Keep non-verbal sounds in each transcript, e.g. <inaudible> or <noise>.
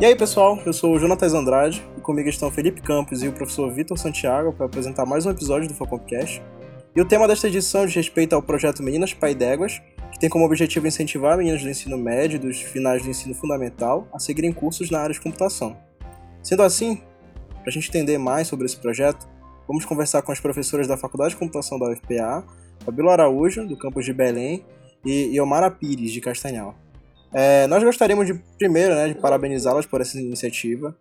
E aí, pessoal, eu sou o Jonatas Andrade e comigo estão Felipe Campos e o professor Vitor Santiago para apresentar mais um episódio do Focompcast. E o tema desta edição diz respeito ao projeto Meninas Pai d'Éguas, que tem como objetivo incentivar meninas do ensino médio e dos finais do ensino fundamental a seguirem cursos na área de computação. Sendo assim, para a gente entender mais sobre esse projeto, vamos conversar com as professoras da Faculdade de Computação da UFPA, Fabíola Araújo, do campus de Belém, e Iomara Pires, de Castanhal. É, nós gostaríamos de, primeiro, né, de parabenizá-las por essa iniciativa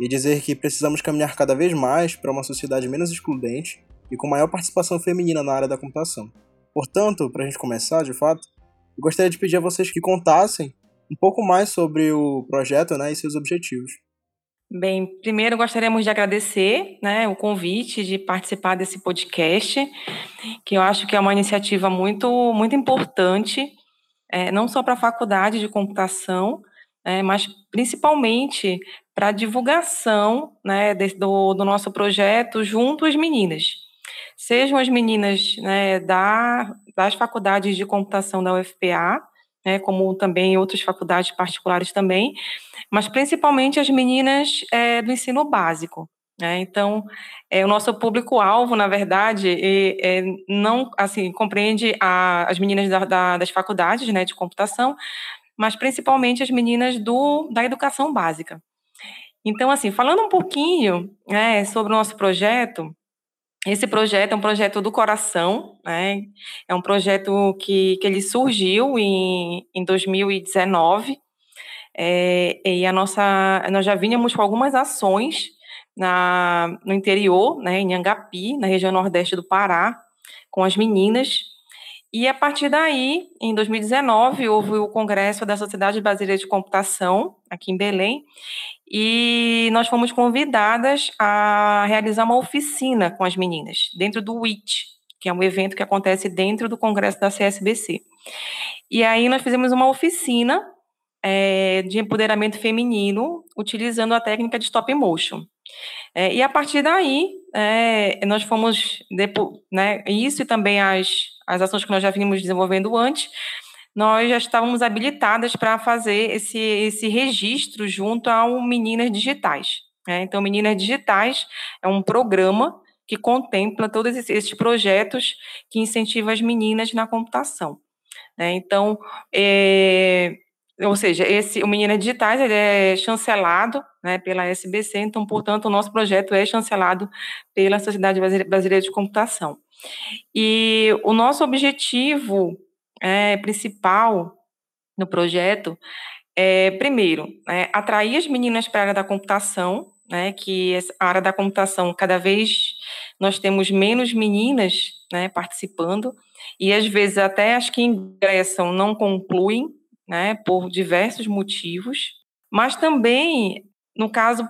e dizer que precisamos caminhar cada vez mais para uma sociedade menos excludente e com maior participação feminina na área da computação. Portanto, para a gente começar, de fato, eu gostaria de pedir a vocês que contassem um pouco mais sobre o projeto né, e seus objetivos. Bem, primeiro gostaríamos de agradecer né, o convite de participar desse podcast, que eu acho que é uma iniciativa muito, muito importante, é, não só para a faculdade de computação, é, mas principalmente para a divulgação né, de, do, do nosso projeto junto às meninas. Sejam as meninas né, da, das faculdades de computação da UFPA, né, como também outras faculdades particulares também, mas principalmente as meninas é, do ensino básico. Né? Então, é, o nosso público-alvo, na verdade, é, é, não assim compreende a, as meninas da, da, das faculdades né, de computação, mas principalmente as meninas do, da educação básica. Então, assim, falando um pouquinho né, sobre o nosso projeto, esse projeto é um projeto do coração, né? É um projeto que, que ele surgiu em, em 2019. É, e a nossa, nós já vínhamos com algumas ações na, no interior, né, em Angapi, na região nordeste do Pará, com as meninas. E a partir daí, em 2019, houve o congresso da Sociedade Brasileira de Computação, aqui em Belém, e nós fomos convidadas a realizar uma oficina com as meninas, dentro do WIT, que é um evento que acontece dentro do congresso da CSBC. E aí nós fizemos uma oficina é, de empoderamento feminino, utilizando a técnica de stop motion. É, e a partir daí, é, nós fomos, depois, né, isso e também as, as ações que nós já vínhamos desenvolvendo antes, nós já estávamos habilitadas para fazer esse, esse registro junto ao Meninas Digitais. Né? Então, Meninas Digitais é um programa que contempla todos esses projetos que incentivam as meninas na computação. Né? Então, é, ou seja, esse, o Meninas Digitais ele é chancelado né, pela SBC, então, portanto, o nosso projeto é chancelado pela Sociedade Brasileira de Computação. E o nosso objetivo é, principal no projeto é, primeiro, é, atrair as meninas para a área da computação, né, que a área da computação, cada vez nós temos menos meninas né, participando, e às vezes até as que ingressam não concluem, né, por diversos motivos, mas também, no caso,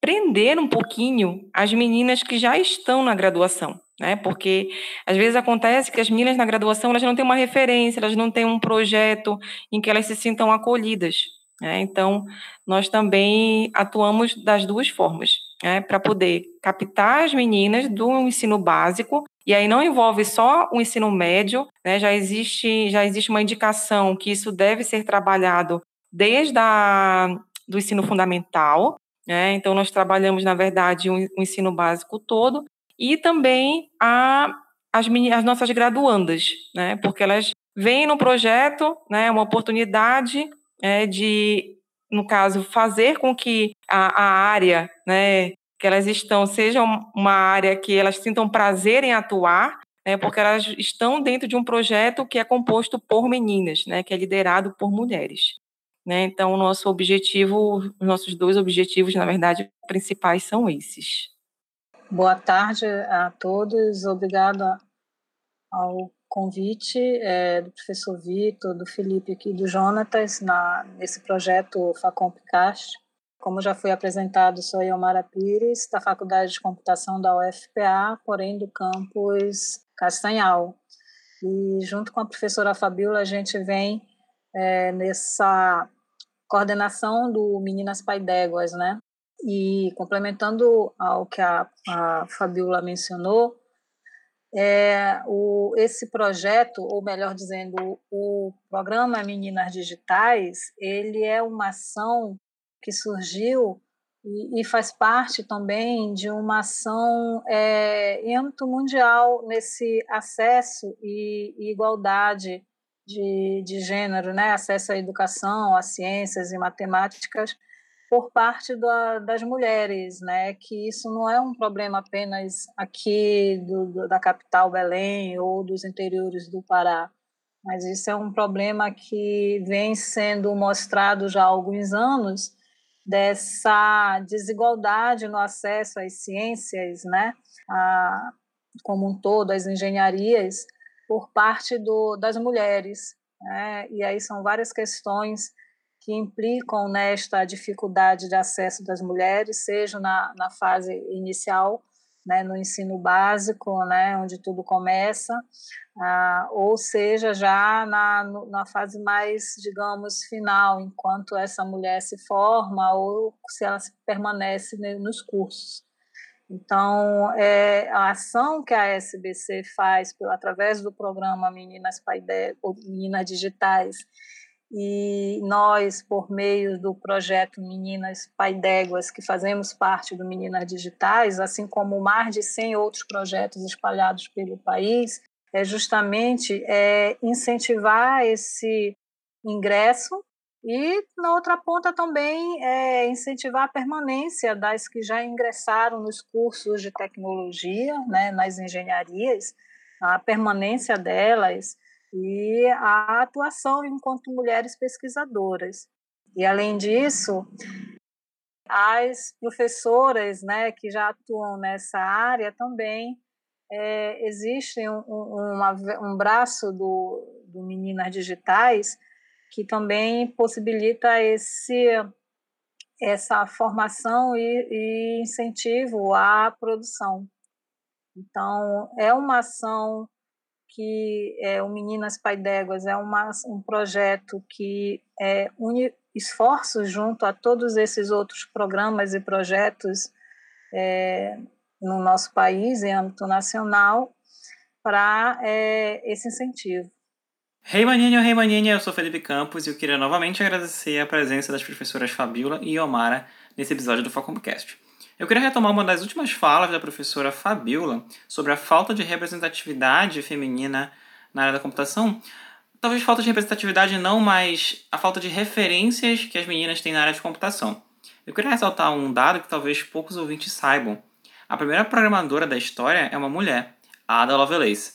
prender um pouquinho as meninas que já estão na graduação, né? Porque às vezes acontece que as meninas na graduação elas não têm uma referência, elas não têm um projeto em que elas se sintam acolhidas. Né? Então, nós também atuamos das duas formas, né? para poder captar as meninas do ensino básico e aí não envolve só o ensino médio, né? já, existe, já existe uma indicação que isso deve ser trabalhado desde a, do ensino fundamental, né? então nós trabalhamos, na verdade, o, o ensino básico todo, e também a, as, as nossas graduandas, né? porque elas vêm no projeto né, uma oportunidade é, de, no caso, fazer com que a, a área né, que elas estão seja uma área que elas sintam prazer em atuar, né, porque elas estão dentro de um projeto que é composto por meninas, né, que é liderado por mulheres. Né? Então, o nosso objetivo, os nossos dois objetivos, na verdade, principais são esses. Boa tarde a todos, obrigada ao convite é, do professor Vitor, do Felipe aqui do Jonatas na, nesse projeto Facompcast. Como já foi apresentado, sou Yomara Pires, da Faculdade de Computação da UFPA, porém do campus Castanhal. E junto com a professora Fabiola, a gente vem é, nessa coordenação do Meninas Pai d'Éguas, né? E complementando ao que a, a Fabiola mencionou, é, o, esse projeto, ou melhor dizendo, o programa Meninas Digitais, ele é uma ação que surgiu e, e faz parte também de uma ação é, em âmbito mundial nesse acesso e, e igualdade de, de gênero, né? acesso à educação, às ciências e matemáticas por parte da, das mulheres, né? que isso não é um problema apenas aqui do, do, da capital Belém ou dos interiores do Pará, mas isso é um problema que vem sendo mostrado já há alguns anos dessa desigualdade no acesso às ciências, né, a, como um todo, às engenharias, por parte do, das mulheres. Né? E aí são várias questões que implicam nesta dificuldade de acesso das mulheres, seja na, na fase inicial né, no ensino básico, né, onde tudo começa, ah, ou seja, já na, na fase mais, digamos, final, enquanto essa mulher se forma ou se ela permanece nos cursos. Então, é, a ação que a SBC faz através do programa Meninas Paidé, Meninas Digitais, e nós, por meio do projeto Meninas Pai d'Éguas, que fazemos parte do Meninas Digitais, assim como mais de 100 outros projetos espalhados pelo país, é justamente é, incentivar esse ingresso e, na outra ponta, também é, incentivar a permanência das que já ingressaram nos cursos de tecnologia, né, nas engenharias, a permanência delas, e a atuação enquanto mulheres pesquisadoras. E, além disso, as professoras né, que já atuam nessa área também é, existe um, uma, um braço do, do Meninas Digitais que também possibilita esse, essa formação e, e incentivo à produção. Então, é uma ação que é, o Meninas Pai d'Éguas é uma, um projeto que é, une esforços junto a todos esses outros programas e projetos é, no nosso país, em âmbito nacional, para é, esse incentivo. Hey maninho, hey maninha, eu sou Felipe Campos e eu queria novamente agradecer a presença das professoras Fabiola e Omara nesse episódio do Facompcast. Eu queria retomar uma das últimas falas da professora Fabiola sobre a falta de representatividade feminina na área da computação. Talvez falta de representatividade não, mas a falta de referências que as meninas têm na área de computação. Eu queria ressaltar um dado que talvez poucos ouvintes saibam. A primeira programadora da história é uma mulher, Ada Lovelace.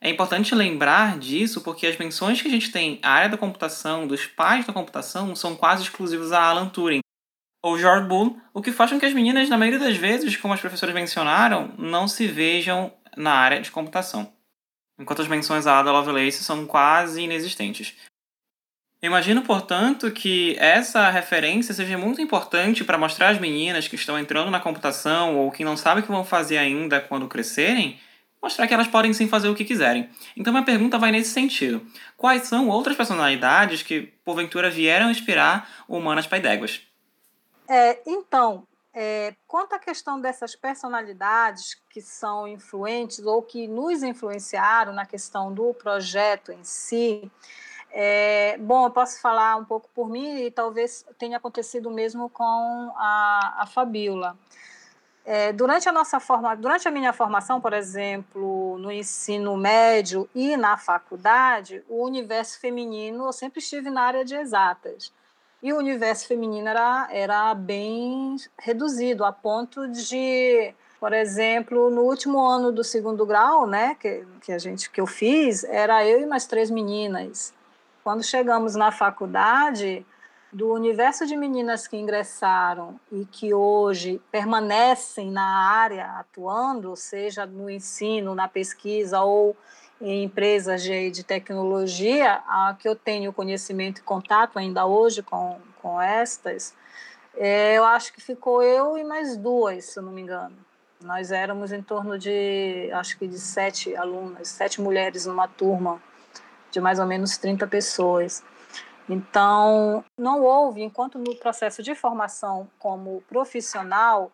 É importante lembrar disso porque as menções que a gente tem à área da computação, dos pais da computação, são quase exclusivos a Alan Turing, ou George Bull, o que faz com que as meninas, na maioria das vezes, como as professoras mencionaram, não se vejam na área de computação. Enquanto as menções a Ada Lovelace são quase inexistentes. Imagino, portanto, que essa referência seja muito importante para mostrar às meninas que estão entrando na computação ou que não sabem o que vão fazer ainda quando crescerem, mostrar que elas podem sim fazer o que quiserem. Então, minha pergunta vai nesse sentido: quais são outras personalidades que, porventura, vieram inspirar o Humanas Paidéguas? É, então, é, quanto à questão dessas personalidades que são influentes ou que nos influenciaram na questão do projeto em si, é, bom, eu posso falar um pouco por mim e talvez tenha acontecido mesmo com a, a Fabiola. É, durante a nossa forma, durante a minha formação, por exemplo, no ensino médio e na faculdade, o universo feminino eu sempre estive na área de exatas. E o universo feminino era, era bem reduzido, a ponto de, por exemplo, no último ano do segundo grau, né, que, que, a gente, que eu fiz, era eu e mais três meninas. Quando chegamos na faculdade, do universo de meninas que ingressaram e que hoje permanecem na área atuando, seja no ensino, na pesquisa ou em empresas de, de tecnologia, a que eu tenho conhecimento e contato ainda hoje com, com estas, é, eu acho que ficou eu e mais duas, se não me engano. Nós éramos em torno de, acho que de sete alunas, sete mulheres numa turma de mais ou menos 30 pessoas. Então, não houve, enquanto no processo de formação como profissional,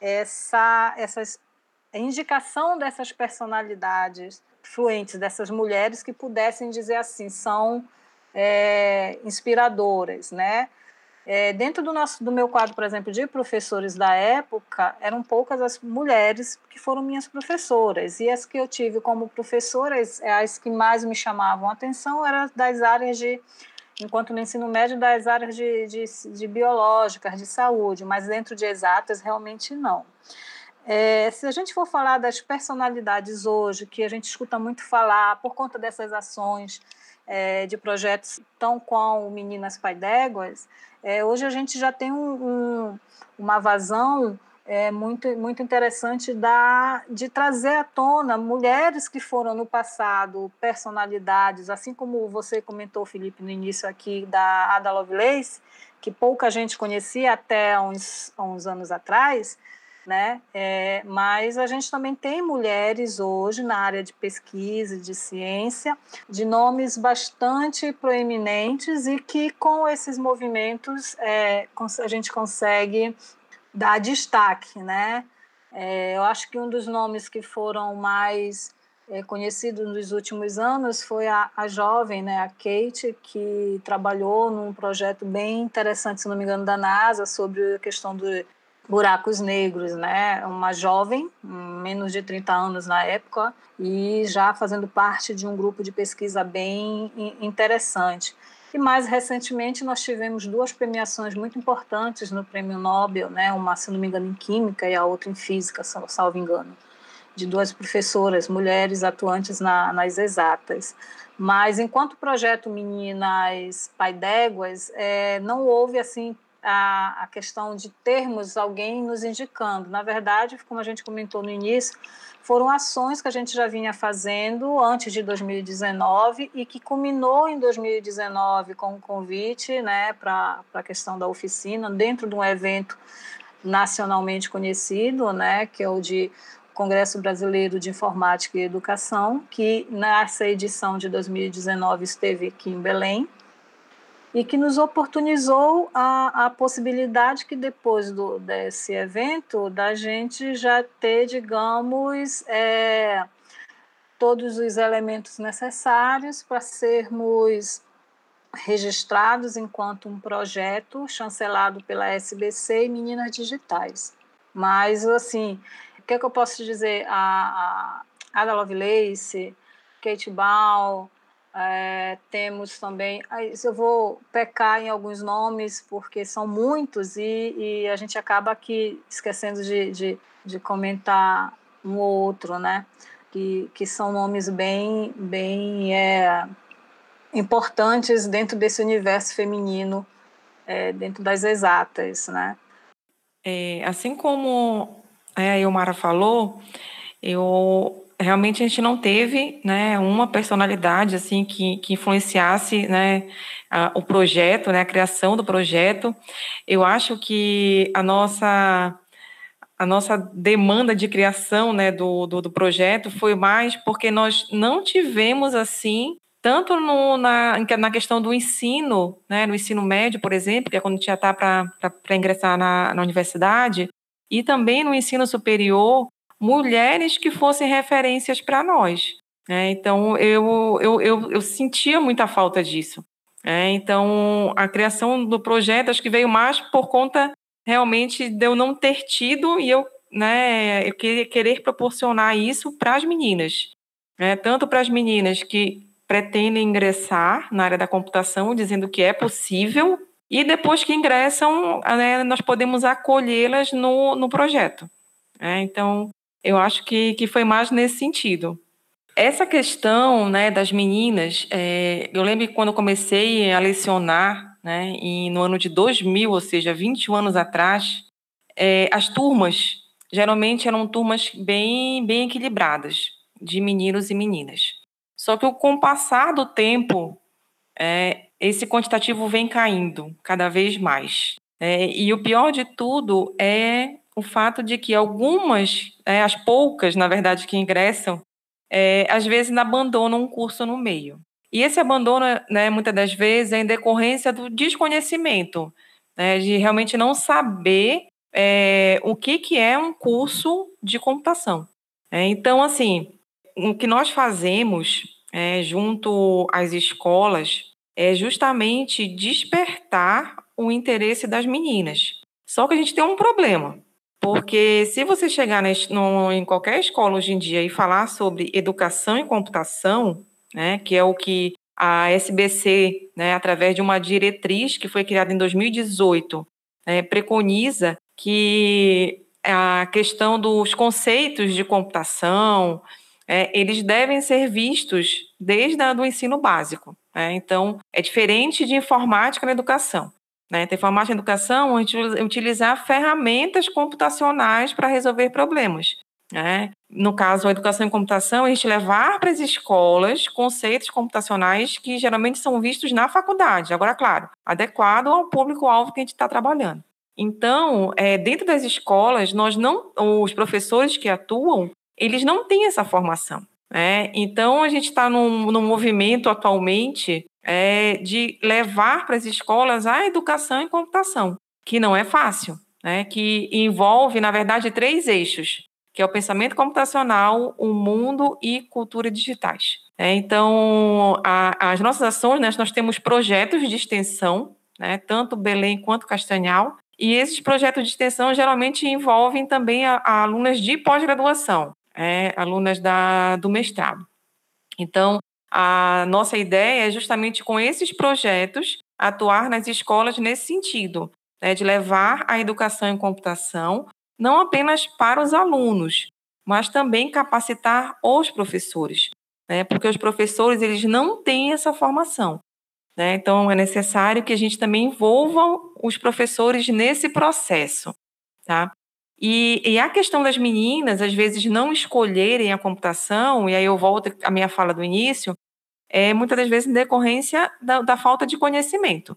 essa, essa indicação dessas personalidades fluentes dessas mulheres que pudessem dizer assim, são é, inspiradoras, né? É, dentro do, nosso, do meu quadro, por exemplo, de professores da época, eram poucas as mulheres que foram minhas professoras. E as que eu tive como professoras, as que mais me chamavam a atenção eram das áreas de, enquanto no ensino médio, das áreas de, de, de biológicas, de saúde, mas dentro de exatas, realmente não. É, se a gente for falar das personalidades hoje, que a gente escuta muito falar por conta dessas ações é, de projetos tão com Meninas Pai d'Éguas, é, hoje a gente já tem um, um, uma vazão é, muito, muito interessante da, de trazer à tona mulheres que foram no passado personalidades, assim como você comentou, Felipe, no início aqui da Ada Lovelace, que pouca gente conhecia até uns, uns anos atrás, né? É, mas a gente também tem mulheres hoje na área de pesquisa, de ciência, de nomes bastante proeminentes e que com esses movimentos é, a gente consegue dar destaque, né? É, eu acho que um dos nomes que foram mais é, conhecidos nos últimos anos foi a, a jovem, né, a Kate, que trabalhou num projeto bem interessante, se não me engano, da NASA, sobre a questão do buracos negros, né? Uma jovem, menos de 30 anos na época, e já fazendo parte de um grupo de pesquisa bem interessante. E mais recentemente nós tivemos duas premiações muito importantes no Prêmio Nobel, né? Uma, se não me engano, em Química e a outra em Física, salvo engano, de duas professoras, mulheres atuantes na, nas exatas. Mas enquanto projeto Meninas Pai d'Éguas, é, não houve assim a, a questão de termos alguém nos indicando. Na verdade, como a gente comentou no início, foram ações que a gente já vinha fazendo antes de 2019 e que culminou em 2019 com o um convite né, para a questão da oficina, dentro de um evento nacionalmente conhecido, né, que é o de Congresso Brasileiro de Informática e Educação, que nessa edição de 2019 esteve aqui em Belém e que nos oportunizou a, a possibilidade que depois do, desse evento da gente já ter, digamos, é, todos os elementos necessários para sermos registrados enquanto um projeto chancelado pela SBC e Meninas Digitais. Mas, assim, o que, é que eu posso dizer? A, a Ada Lovelace, Kate Ball, é, temos também, eu vou pecar em alguns nomes, porque são muitos e, e a gente acaba aqui esquecendo de, de, de, comentar um ou outro, né? Que, que são nomes bem, bem é, importantes dentro desse universo feminino, é, dentro das exatas, né? É, assim como a Ilmara falou, eu realmente a gente não teve né, uma personalidade assim que, que influenciasse né, a, o projeto, né, a criação do projeto. Eu acho que a nossa a nossa demanda de criação né, do, do, do projeto foi mais porque nós não tivemos assim tanto no, na, na questão do ensino, né, no ensino médio, por exemplo, que é quando já está para ingressar na, na universidade, e também no ensino superior, mulheres que fossem referências para nós. Né? Então, eu, eu, eu, eu, sentia muita falta disso. Né? Então, a criação do projeto acho que veio mais por conta realmente de eu não ter tido e eu, né, eu querer, querer proporcionar isso para as meninas. Né? Tanto para as meninas que pretendem ingressar na área da computação, dizendo que é possível, e depois que ingressam, né, nós podemos acolhê-las no, no projeto. É, então, eu acho que, que foi mais nesse sentido. Essa questão né, das meninas, é, eu lembro que quando eu comecei a lecionar, né, e no ano de 2000, ou seja, 21 anos atrás, é, as turmas geralmente eram turmas bem, bem equilibradas, de meninos e meninas. Só que com o passar do tempo, é, esse quantitativo vem caindo cada vez mais. É, e o pior de tudo é o fato de que algumas, é, as poucas, na verdade, que ingressam, é, às vezes abandonam um curso no meio. E esse abandono, né, muitas das vezes, é em decorrência do desconhecimento, né, de realmente não saber é, o que, que é um curso de computação. É, então, assim, o que nós fazemos é, junto às escolas é justamente despertar o interesse das meninas. Só que a gente tem um problema, porque se você chegar no, em qualquer escola hoje em dia e falar sobre educação e computação, né, que é o que a SBC, né, através de uma diretriz que foi criada em 2018, né, preconiza que a questão dos conceitos de computação, é, eles devem ser vistos desde o ensino básico. Né? Então, é diferente de informática na educação. Né? Então, informática na educação, a gente utilizar ferramentas computacionais para resolver problemas. Né? No caso, a educação em computação, a gente levar para as escolas conceitos computacionais que geralmente são vistos na faculdade. Agora, claro, adequado ao público-alvo que a gente está trabalhando. Então, é, dentro das escolas, nós não, os professores que atuam, eles não têm essa formação. Né? Então, a gente está num, num movimento atualmente é, de levar para as escolas a educação em computação, que não é fácil, né? que envolve, na verdade, três eixos que é o pensamento computacional, o mundo e cultura digitais. É, então, a, as nossas ações, né, nós temos projetos de extensão, né, tanto Belém quanto Castanhal, e esses projetos de extensão geralmente envolvem também a, a alunas de pós-graduação, é, alunas da, do mestrado. Então, a nossa ideia é justamente com esses projetos atuar nas escolas nesse sentido, né, de levar a educação em computação não apenas para os alunos, mas também capacitar os professores, né? porque os professores eles não têm essa formação. Né? Então, é necessário que a gente também envolva os professores nesse processo. Tá? E, e, a questão das meninas, às vezes, não escolherem a computação, e aí eu volto à minha fala do início, é muitas das vezes em decorrência da, da falta de conhecimento.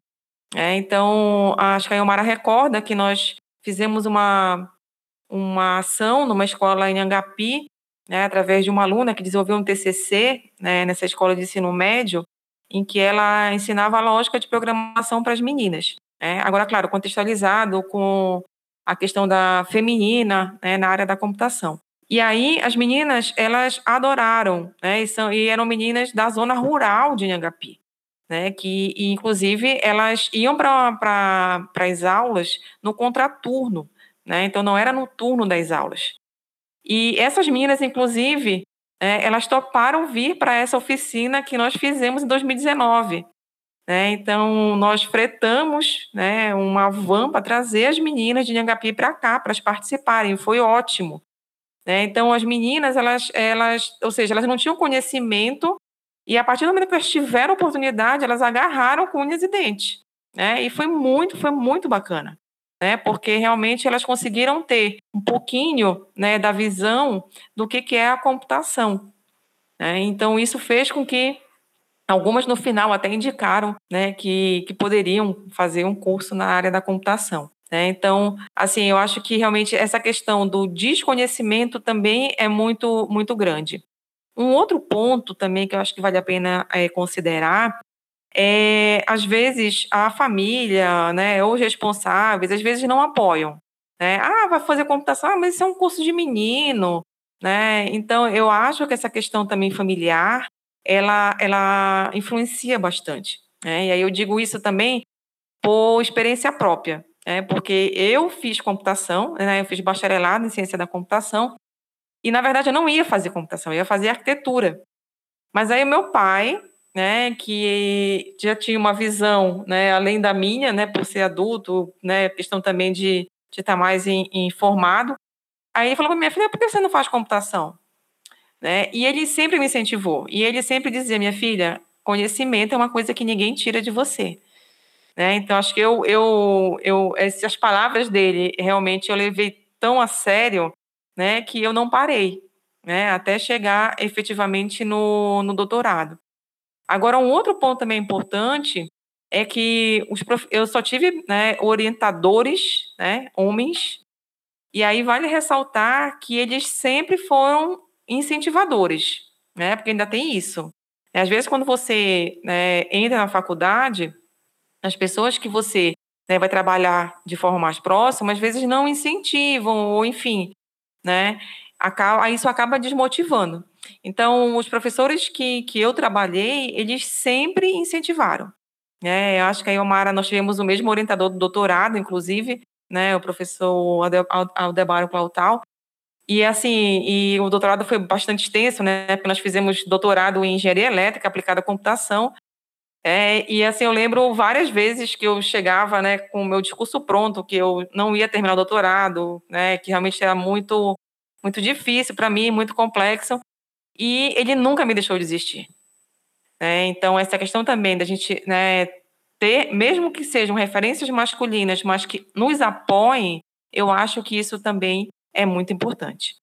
É, então, acho que a Yomara recorda que nós fizemos uma, uma ação numa escola em Angapi, né, através de uma aluna que desenvolveu um TCC né, nessa escola de ensino médio, em que ela ensinava a lógica de programação para as meninas. Né? Agora, claro, contextualizado com a questão da feminina né, na área da computação. E aí as meninas elas adoraram, né, e, são, e eram meninas da zona rural de Anhangapi, né, que e, inclusive elas iam para as aulas no contraturno, né? Então não era no turno das aulas. E essas meninas, inclusive, é, elas toparam vir para essa oficina que nós fizemos em 2019. Né? Então nós fretamos né, uma van para trazer as meninas de Nhangapi para cá para elas participarem. Foi ótimo. Né? Então as meninas, elas, elas, ou seja, elas não tinham conhecimento e a partir do momento que elas tiveram oportunidade, elas agarraram com unhas e dentes. Né? E foi muito, foi muito bacana né? Porque realmente elas conseguiram ter um pouquinho, né, da visão do que, que é a computação. Né? Então isso fez com que algumas no final até indicaram, né, que, que poderiam fazer um curso na área da computação. Né? Então, assim, eu acho que realmente essa questão do desconhecimento também é muito muito grande. Um outro ponto também que eu acho que vale a pena é, considerar é, às vezes a família, né, ou os responsáveis, às vezes não apoiam. Né? Ah, vai fazer computação, ah, mas isso é um curso de menino. Né? Então, eu acho que essa questão também familiar, ela, ela influencia bastante. Né? E aí eu digo isso também por experiência própria, né? porque eu fiz computação, né? eu fiz bacharelado em ciência da computação, e na verdade eu não ia fazer computação, eu ia fazer arquitetura. Mas aí meu pai, né, que já tinha uma visão, né, além da minha, né, por ser adulto, né, questão também de, de estar mais in, informado. Aí ele falou para minha filha, por que você não faz computação? Né? E ele sempre me incentivou. E ele sempre dizia, minha filha, conhecimento é uma coisa que ninguém tira de você. Né? Então, acho que eu, eu, eu, essas palavras dele, realmente eu levei tão a sério né, que eu não parei, né, até chegar efetivamente no, no doutorado. Agora, um outro ponto também importante é que os prof... eu só tive né, orientadores, né, homens, e aí vale ressaltar que eles sempre foram incentivadores, né, porque ainda tem isso. Às vezes, quando você né, entra na faculdade, as pessoas que você né, vai trabalhar de forma mais próxima, às vezes não incentivam, ou enfim, né, acaba, isso acaba desmotivando. Então, os professores que, que eu trabalhei, eles sempre incentivaram. É, eu acho que a Iomara, nós tivemos o mesmo orientador do doutorado, inclusive, né, o professor Aldebario Clautal, e assim, e o doutorado foi bastante extenso, né, porque nós fizemos doutorado em engenharia elétrica aplicada à computação, é, e assim, eu lembro várias vezes que eu chegava, né, com o meu discurso pronto, que eu não ia terminar o doutorado, né, que realmente era muito, muito difícil para mim, muito complexo, e ele nunca me deixou desistir. Né? Então, essa questão também da gente né, ter, mesmo que sejam referências masculinas, mas que nos apoiem, eu acho que isso também é muito importante.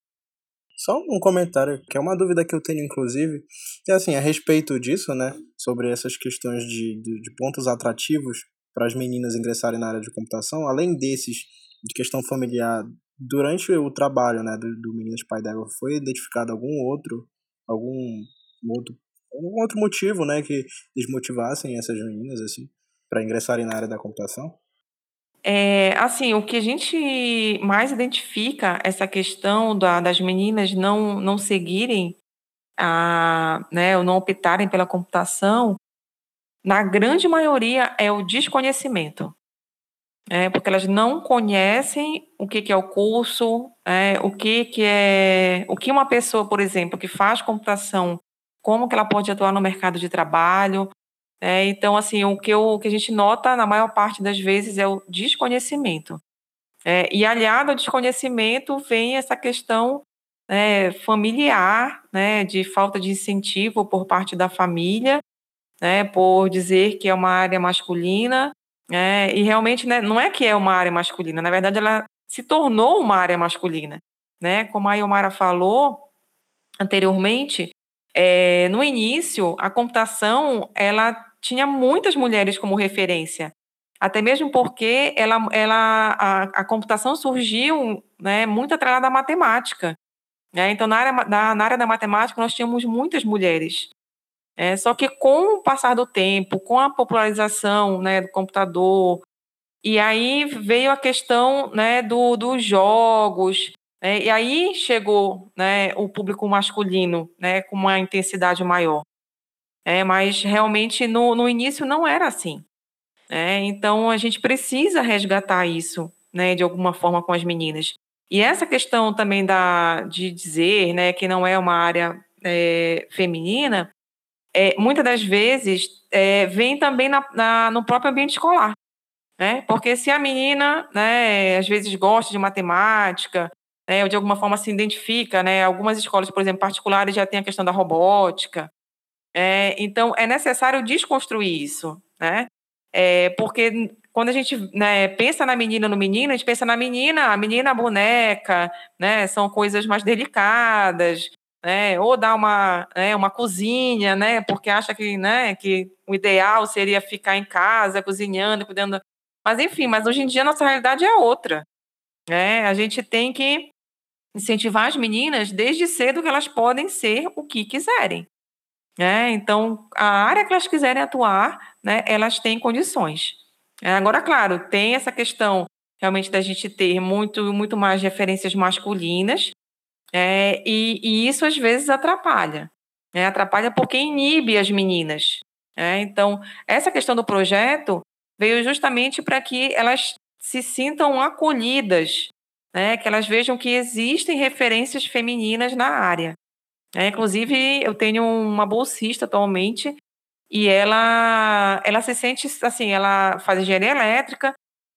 Só um comentário, que é uma dúvida que eu tenho, inclusive, que assim, a respeito disso, né, sobre essas questões de, de, de pontos atrativos para as meninas ingressarem na área de computação, além desses de questão familiar, durante o trabalho, né, do, do Meninas Pai d'Égua, foi identificado algum outro, algum outro, algum outro motivo, né, que desmotivassem essas meninas, assim, para ingressarem na área da computação? É, assim, o que a gente mais identifica essa questão da, das meninas não, não seguirem, a, né, ou não optarem pela computação, na grande maioria é o desconhecimento. É, porque elas não conhecem o que, que é o curso, é, o que, que é. O que uma pessoa, por exemplo, que faz computação, como que ela pode atuar no mercado de trabalho, é, então, assim, o que, eu, o que a gente nota na maior parte das vezes é o desconhecimento. E aliado ao desconhecimento vem essa questão é, familiar, né, de falta de incentivo por parte da família, né, por dizer que é uma área masculina, né, e realmente né, não é que é uma área masculina, na verdade ela se tornou uma área masculina. Né? Como a Iomara falou anteriormente, é, no início, a computação ela tinha muitas mulheres como referência, até mesmo porque ela, ela, a, a computação surgiu né, muito atrelada à matemática. Né? Então, na área, na, na área da matemática, nós tínhamos muitas mulheres. É, só que com o passar do tempo, com a popularização né, do computador, e aí veio a questão né, do, dos jogos, né, e aí chegou né, o público masculino né, com uma intensidade maior. É, mas realmente no, no início não era assim. É, então a gente precisa resgatar isso, né, de alguma forma com as meninas. E essa questão também da, de dizer né, que não é uma área é, feminina, é, muitas das vezes é, vem também na, na, no próprio ambiente escolar. Né? Porque se a menina, né, às vezes gosta de matemática, né, ou de alguma forma se identifica, né, algumas escolas, por exemplo, particulares já tem a questão da robótica, é, então, é necessário desconstruir isso, né? É, porque quando a gente né, pensa na menina no menino, a gente pensa na menina, a menina a boneca, né? São coisas mais delicadas, né? Ou dá uma, né, uma cozinha, né? Porque acha que, né, que o ideal seria ficar em casa, cozinhando, cuidando. Mas enfim, mas hoje em dia a nossa realidade é outra. Né? A gente tem que incentivar as meninas desde cedo que elas podem ser o que quiserem. Né? Então, a área que elas quiserem atuar, né, elas têm condições. É, agora, claro, tem essa questão realmente da gente ter muito, muito mais referências masculinas, é, e, e, isso às vezes atrapalha. Né? Atrapalha porque inibe as meninas. Né? Então, essa questão do projeto veio justamente para que elas se sintam acolhidas, né? que elas vejam que existem referências femininas na área. É, inclusive, eu tenho uma bolsista atualmente e ela, ela se sente assim, ela faz engenharia elétrica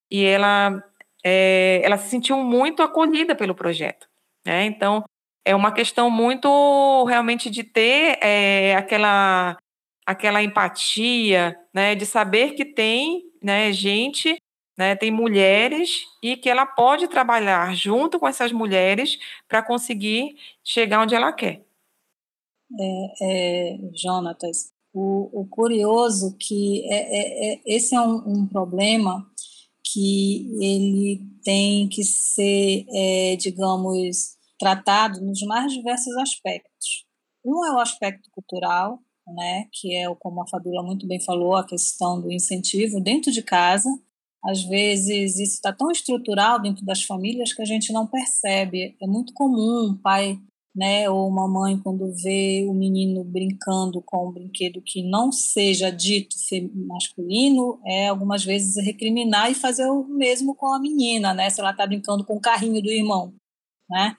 e ela, é, ela se sentiu muito acolhida pelo projeto. Né? Então, é uma questão muito realmente de ter é, aquela, aquela empatia, né, de saber que tem né, gente, né, tem mulheres e que ela pode trabalhar junto com essas mulheres para conseguir chegar onde ela quer é, é, Jonatas, o, o, curioso que é, é, é, esse é um, um, problema que ele tem que ser, é, digamos, tratado nos mais diversos aspectos. Um é o aspecto cultural, né, que é, como a Fabíola muito bem falou, a questão do incentivo dentro de casa. Às vezes isso está tão estrutural dentro das famílias que a gente não percebe. É muito comum um pai né? Ou uma mãe quando vê o menino brincando com um brinquedo que não seja dito masculino, é algumas vezes recriminar e fazer o mesmo com a menina, né? Se ela está brincando com o carrinho do irmão, né?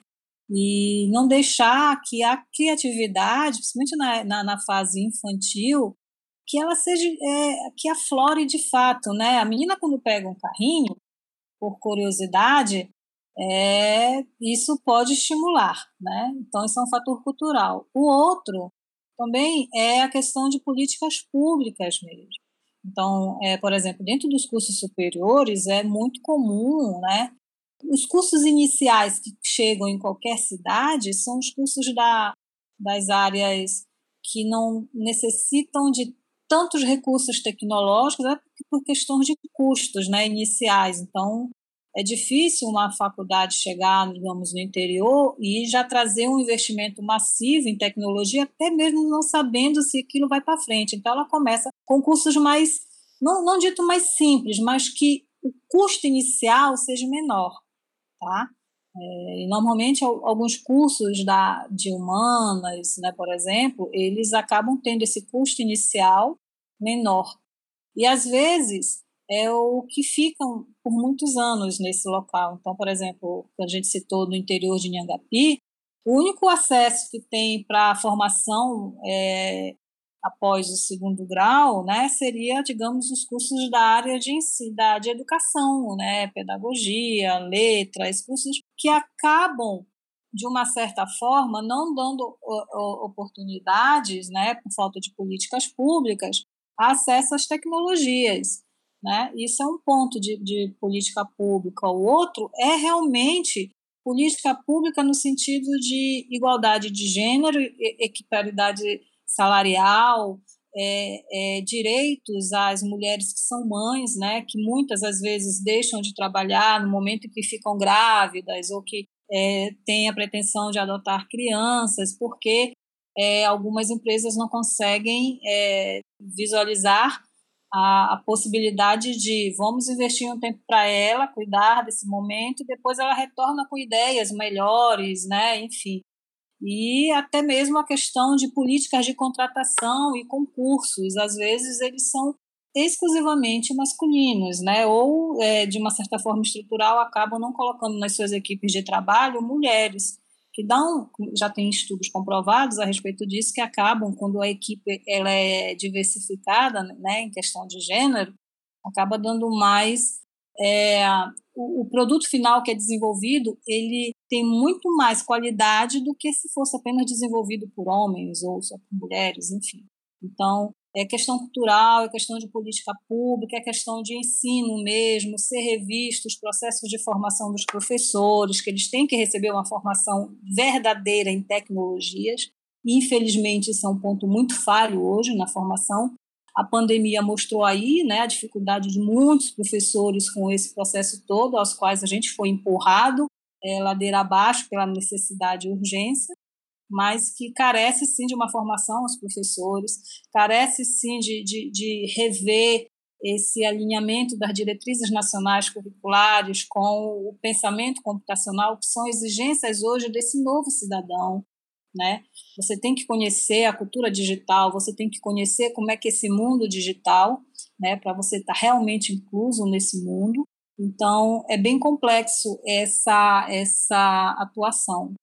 E não deixar que a criatividade, principalmente na, na, na fase infantil, que ela seja é, que aflore de fato, né? A menina quando pega um carrinho, por curiosidade, é, isso pode estimular, né? Então, isso é um fator cultural. O outro também é a questão de políticas públicas mesmo. Então, é, por exemplo, dentro dos cursos superiores é muito comum, né? Os cursos iniciais que chegam em qualquer cidade são os cursos da, das áreas que não necessitam de tantos recursos tecnológicos, é por questões de custos né, iniciais. Então, é difícil uma faculdade chegar, digamos, no interior e já trazer um investimento massivo em tecnologia, até mesmo não sabendo se aquilo vai para frente. Então, ela começa com cursos mais, não, não dito mais simples, mas que o custo inicial seja menor, tá? É, normalmente alguns cursos da, de humanas, né, por exemplo, eles acabam tendo esse custo inicial menor. E às vezes é o que ficam por muitos anos nesse local. Então, por exemplo, que a gente citou no interior de Nhangapi, o único acesso que tem para a formação é, após o segundo grau, né, seria, digamos, os cursos da área de da de educação, né, pedagogia, letras, cursos que acabam de uma certa forma não dando oportunidades, né, por falta de políticas públicas, acesso às tecnologias. Né? Isso é um ponto de, de política pública. O outro é realmente política pública no sentido de igualdade de gênero, equiparidade salarial, é, é, direitos às mulheres que são mães, né, que muitas às vezes deixam de trabalhar no momento em que ficam grávidas ou que é, têm a pretensão de adotar crianças, porque é, algumas empresas não conseguem é, visualizar a, a possibilidade de vamos investir um tempo para ela, cuidar desse momento, e depois ela retorna com ideias melhores, né? Enfim. E até mesmo a questão de políticas de contratação e concursos, às vezes eles são exclusivamente masculinos, né? Ou é, de uma certa forma estrutural acabam não colocando nas suas equipes de trabalho mulheres que dão, já tem estudos comprovados a respeito disso, que acabam, quando a equipe ela é diversificada né, em questão de gênero, acaba dando mais. É, o, o, produto final que é desenvolvido, ele tem muito mais qualidade do que se fosse apenas desenvolvido por homens ou só por mulheres, enfim. Então, é questão cultural, é questão de política pública, é questão de ensino mesmo, ser revisto os processos de formação dos professores, que eles têm que receber uma formação verdadeira em tecnologias. Infelizmente, isso é um ponto muito falho hoje na formação. A pandemia mostrou aí né, a dificuldade de muitos professores com esse processo todo, aos quais a gente foi empurrado é, ladeira abaixo pela necessidade e urgência mas que carece sim de uma formação aos professores, carece sim de, de, de rever esse alinhamento das diretrizes nacionais curriculares com o pensamento computacional, que são exigências hoje desse novo cidadão. Né? Você tem que conhecer a cultura digital, você tem que conhecer como é que esse mundo digital, né, para você estar tá realmente incluso nesse mundo. Então, é bem complexo essa, essa atuação.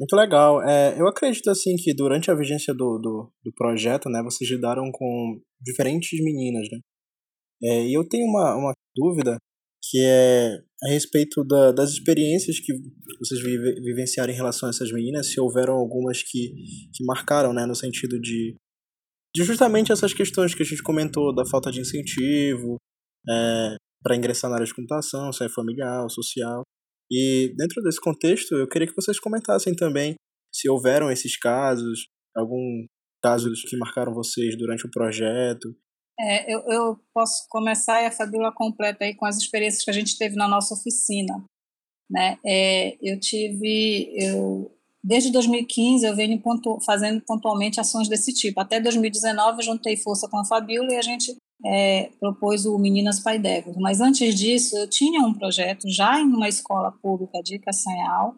Muito legal. É, eu acredito assim que durante a vigência do, do, do, projeto, né, vocês lidaram com diferentes meninas, né? É, e eu tenho uma, uma dúvida que é a respeito da, das experiências que vocês vive, vivenciaram em relação a essas meninas, se houveram algumas que, que marcaram, né, no sentido de, de justamente essas questões que a gente comentou, da falta de incentivo é, para ingressar na área de computação, se é familiar, social. E dentro desse contexto, eu queria que vocês comentassem também se houveram esses casos, algum casos que marcaram vocês durante o projeto. É, eu, eu posso começar e a Fabiola completa aí com as experiências que a gente teve na nossa oficina. Né? É, eu tive, eu, desde 2015 eu venho pontu, fazendo pontualmente ações desse tipo. Até 2019 eu juntei força com a Fabiola e a gente é, propôs o Meninas Paidégua. Mas antes disso, eu tinha um projeto já em uma escola pública de Castanhal,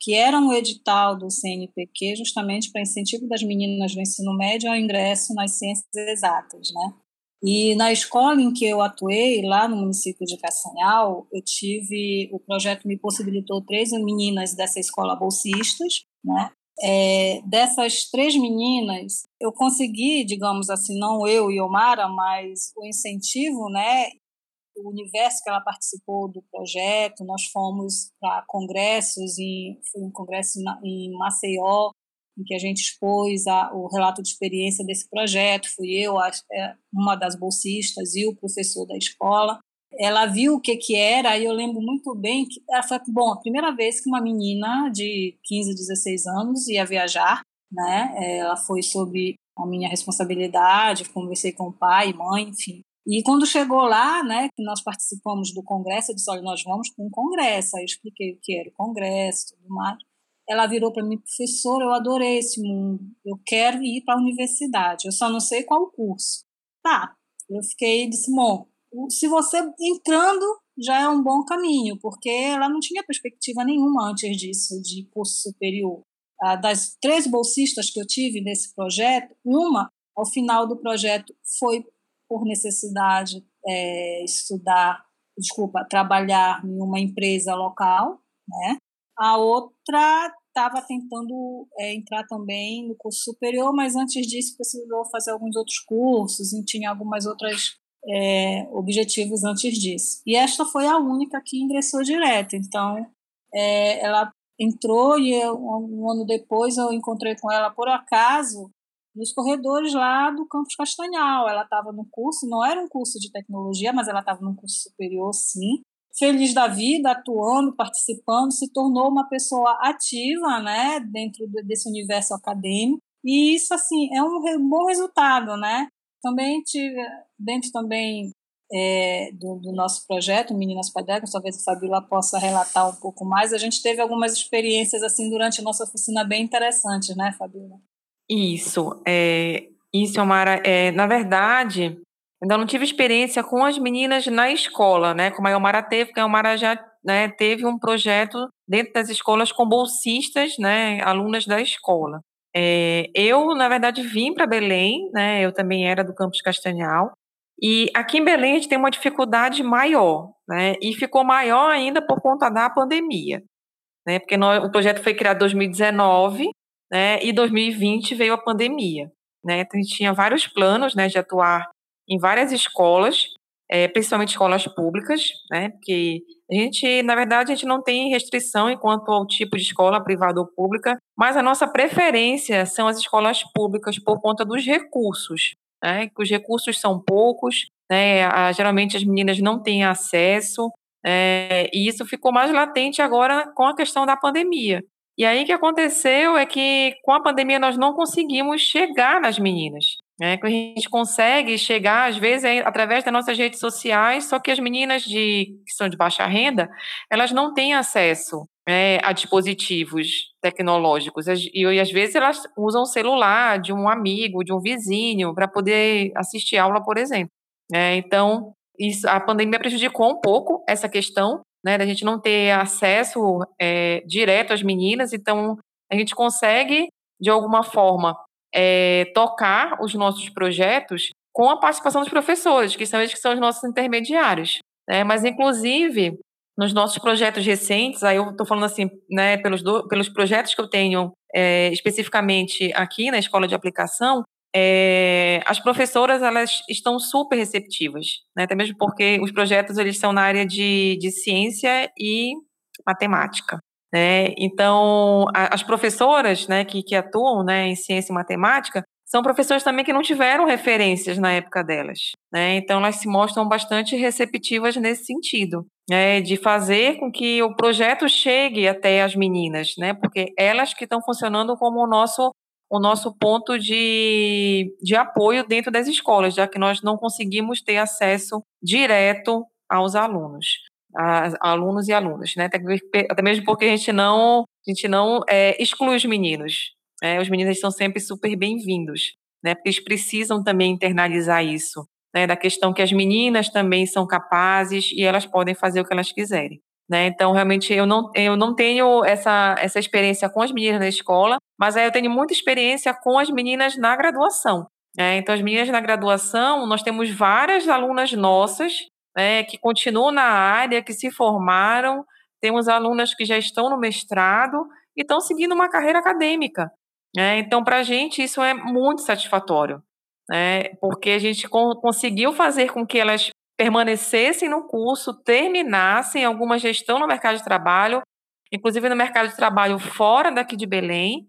que era um edital do CNPq justamente para incentivo das meninas do ensino médio ao ingresso nas ciências exatas, né? E na escola em que eu atuei, lá no município de Castanhal, eu tive, o projeto me possibilitou três meninas dessa escola bolsistas, né? É, dessas três meninas, eu consegui, digamos assim, não eu e Omara, mas o incentivo, né? O universo que ela participou do projeto, nós fomos para congressos, em, fui um congresso em Maceió, em que a gente expôs a, o relato de experiência desse projeto. Fui eu, a, é, uma das bolsistas, e o professor da escola. Ela viu o que, que era, e eu lembro muito bem que ela foi, bom, a primeira vez que uma menina de 15, 16 anos ia viajar, né? Ela foi sob a minha responsabilidade, conversei com o pai, mãe, enfim. E quando chegou lá, né, que nós participamos do congresso, eu disse, olha, nós vamos para um congresso. Aí eu expliquei o que era o congresso, tudo mais ela virou para mim, professora, eu adorei esse mundo, eu quero ir para a universidade, eu só não sei qual curso. Tá, eu fiquei, disse, bom, se você entrando já é um bom caminho, porque ela não tinha perspectiva nenhuma antes disso de curso superior. Das três bolsistas que eu tive nesse projeto, uma, ao final do projeto, foi por necessidade é, estudar, desculpa, trabalhar em uma empresa local, né? A outra estava tentando é, entrar também no curso superior, mas antes disso precisou fazer alguns outros cursos e tinha algumas outras é, objetivos antes disso. E esta foi a única que ingressou direto. Então, é, ela entrou e eu, um ano depois eu encontrei com ela por acaso nos corredores lá do campus Castanhal. Ela estava no curso, não era um curso de tecnologia, mas ela estava num curso superior, sim feliz da vida, atuando, participando, se tornou uma pessoa ativa, né, dentro desse universo acadêmico. E isso assim é um bom resultado, né? Também tive dentro também é, do, do, nosso projeto Meninas Pedagógicas, talvez a Fabíola possa relatar um pouco mais. A gente teve algumas experiências assim durante a nossa oficina bem interessantes, né, Fabíola? Isso, é, isso, Amara. É, na verdade, Ainda não tive experiência com as meninas na escola, né? Como a Elmara teve, porque a Elmara já né, teve um projeto dentro das escolas com bolsistas, né? Alunas da escola. É, eu, na verdade, vim para Belém, né? Eu também era do campus Castanhal. E aqui em Belém a gente tem uma dificuldade maior, né? E ficou maior ainda por conta da pandemia, né? Porque nós, o projeto foi criado em 2019, né? E 2020 veio a pandemia, né? Então a gente tinha vários planos, né? De atuar em várias escolas, é, principalmente escolas públicas, né? Porque a gente, na verdade, a gente não tem restrição enquanto ao tipo de escola, privada ou pública, mas a nossa preferência são as escolas públicas por conta dos recursos, né? Que os recursos são poucos, né? A, geralmente as meninas não têm acesso, é, e isso ficou mais latente agora com a questão da pandemia. E aí o que aconteceu é que com a pandemia nós não conseguimos chegar nas meninas. É, que a gente consegue chegar, às vezes, é através das nossas redes sociais, só que as meninas de, que são de baixa renda, elas não têm acesso é, a dispositivos tecnológicos. E, e, às vezes, elas usam o celular de um amigo, de um vizinho, para poder assistir aula, por exemplo. É, então, isso, a pandemia prejudicou um pouco essa questão, né, da gente não ter acesso é, direto às meninas, então a gente consegue, de alguma forma, é, tocar os nossos projetos com a participação dos professores, que são eles que são os nossos intermediários. Né? Mas, inclusive, nos nossos projetos recentes, aí eu estou falando assim, né, pelos, do, pelos projetos que eu tenho é, especificamente aqui na escola de aplicação, é, as professoras elas estão super receptivas, né, até mesmo porque os projetos eles são na área de, de ciência e matemática. Né? Então, a, as professoras né, que, que atuam né, em ciência e matemática são professoras também que não tiveram referências na época delas. Né? Então, elas se mostram bastante receptivas nesse sentido, né? de fazer com que o projeto chegue até as meninas, né? porque elas que estão funcionando como o nosso, o nosso ponto de, de apoio dentro das escolas, já que nós não conseguimos ter acesso direto aos alunos a, alunos e alunas, né? Até mesmo porque a gente não, a gente não é, exclui os meninos. Né? Os meninos são sempre super bem-vindos, né? Porque eles precisam também internalizar isso, né? Da questão que as meninas também são capazes e elas podem fazer o que elas quiserem. Né? Então, realmente, eu não, eu não tenho essa, essa experiência com as meninas na escola, mas aí eu tenho muita experiência com as meninas na graduação. Né? Então, as meninas na graduação, nós temos várias alunas nossas né, que continuam na área, que se formaram, temos alunas que já estão no mestrado e estão seguindo uma carreira acadêmica. Né? Então, para a gente, isso é muito satisfatório, né? porque a gente conseguiu fazer com que elas permanecessem no curso, terminassem alguma gestão no mercado de trabalho, inclusive no mercado de trabalho fora daqui de Belém,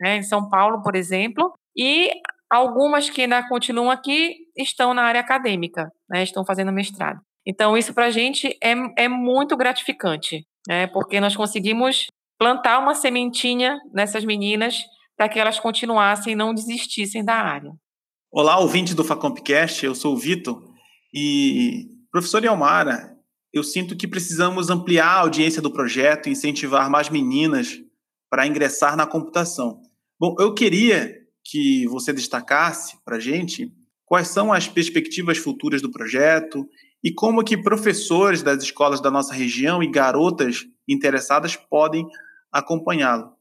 né, em São Paulo, por exemplo, e algumas que ainda continuam aqui estão na área acadêmica, né, estão fazendo mestrado. Então, isso para a gente é, é muito gratificante, né, porque nós conseguimos plantar uma sementinha nessas meninas para que elas continuassem e não desistissem da área. Olá, ouvinte do Facompcast, eu sou o Vitor e, professor Elmara, eu sinto que precisamos ampliar a audiência do projeto e incentivar mais meninas para ingressar na computação. Bom, eu queria que você destacasse para a gente quais são as perspectivas futuras do projeto e como que professores das escolas da nossa região e garotas interessadas podem acompanhá-lo.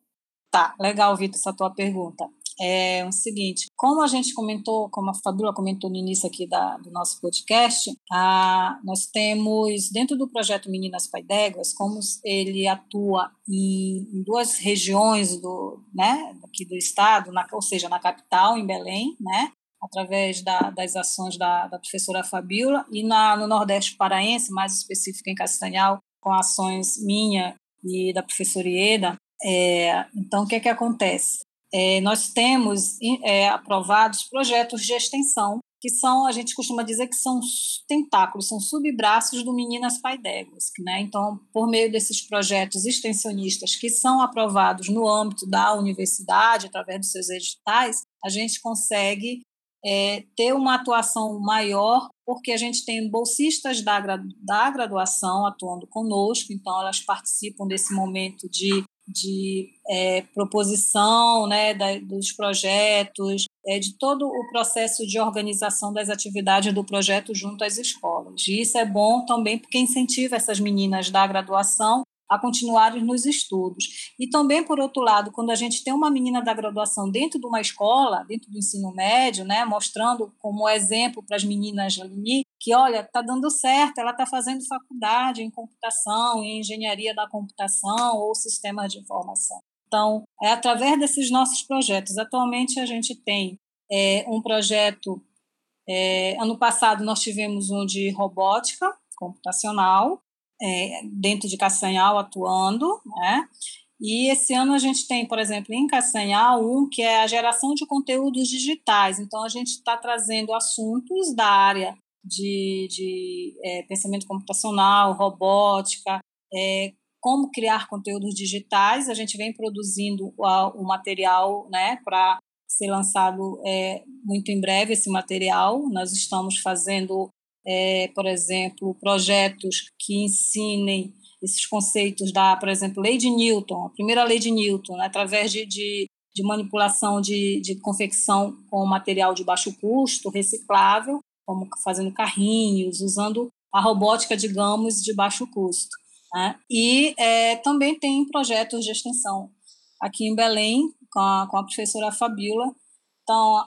Tá, legal, Vitor, essa tua pergunta é o seguinte: como a gente comentou, como a Fabiola comentou no início aqui da, do nosso podcast, a, nós temos dentro do projeto Meninas Pai d'Éguas, como ele atua em, em, duas regiões do, né, aqui do estado, na, ou seja, na capital, em Belém, né, através da, das ações da, da professora Fabiola, e na, no Nordeste Paraense, mais específico em Castanhal, com ações minha e da professora Ieda. É, então, o que é que acontece? É, nós temos é, aprovados projetos de extensão, que são, a gente costuma dizer que são tentáculos, são subbraços do Meninas Pai d'Éguas. Né? Então, por meio desses projetos extensionistas que são aprovados no âmbito da universidade, através dos seus editais, a gente consegue é, ter uma atuação maior, porque a gente tem bolsistas da, da graduação atuando conosco, então elas participam desse momento de de é, proposição né, da, dos projetos, é, de todo o processo de organização das atividades do projeto junto às escolas. E isso é bom também porque incentiva essas meninas da graduação a continuarem nos estudos. E também, por outro lado, quando a gente tem uma menina da graduação dentro de uma escola, dentro do ensino médio, né, mostrando como exemplo para as meninas ali, que, olha, está dando certo, ela está fazendo faculdade em computação, em engenharia da computação ou sistemas de informação. Então, é através desses nossos projetos. Atualmente, a gente tem é, um projeto. É, ano passado, nós tivemos um de robótica computacional, é, dentro de Castanhal atuando, né? E esse ano a gente tem, por exemplo, em Castanhal, um que é a geração de conteúdos digitais. Então, a gente está trazendo assuntos da área de, de é, pensamento computacional, robótica, é, como criar conteúdos digitais. A gente vem produzindo o, o material né, para ser lançado é, muito em breve esse material. Nós estamos fazendo é, por exemplo, projetos que ensinem esses conceitos da, por exemplo, lei de Newton, a primeira lei de Newton, né, através de, de, de manipulação de, de confecção com material de baixo custo, reciclável, como fazendo carrinhos, usando a robótica, digamos, de baixo custo. Né? E é, também tem projetos de extensão aqui em Belém, com a, com a professora Fabiola, então,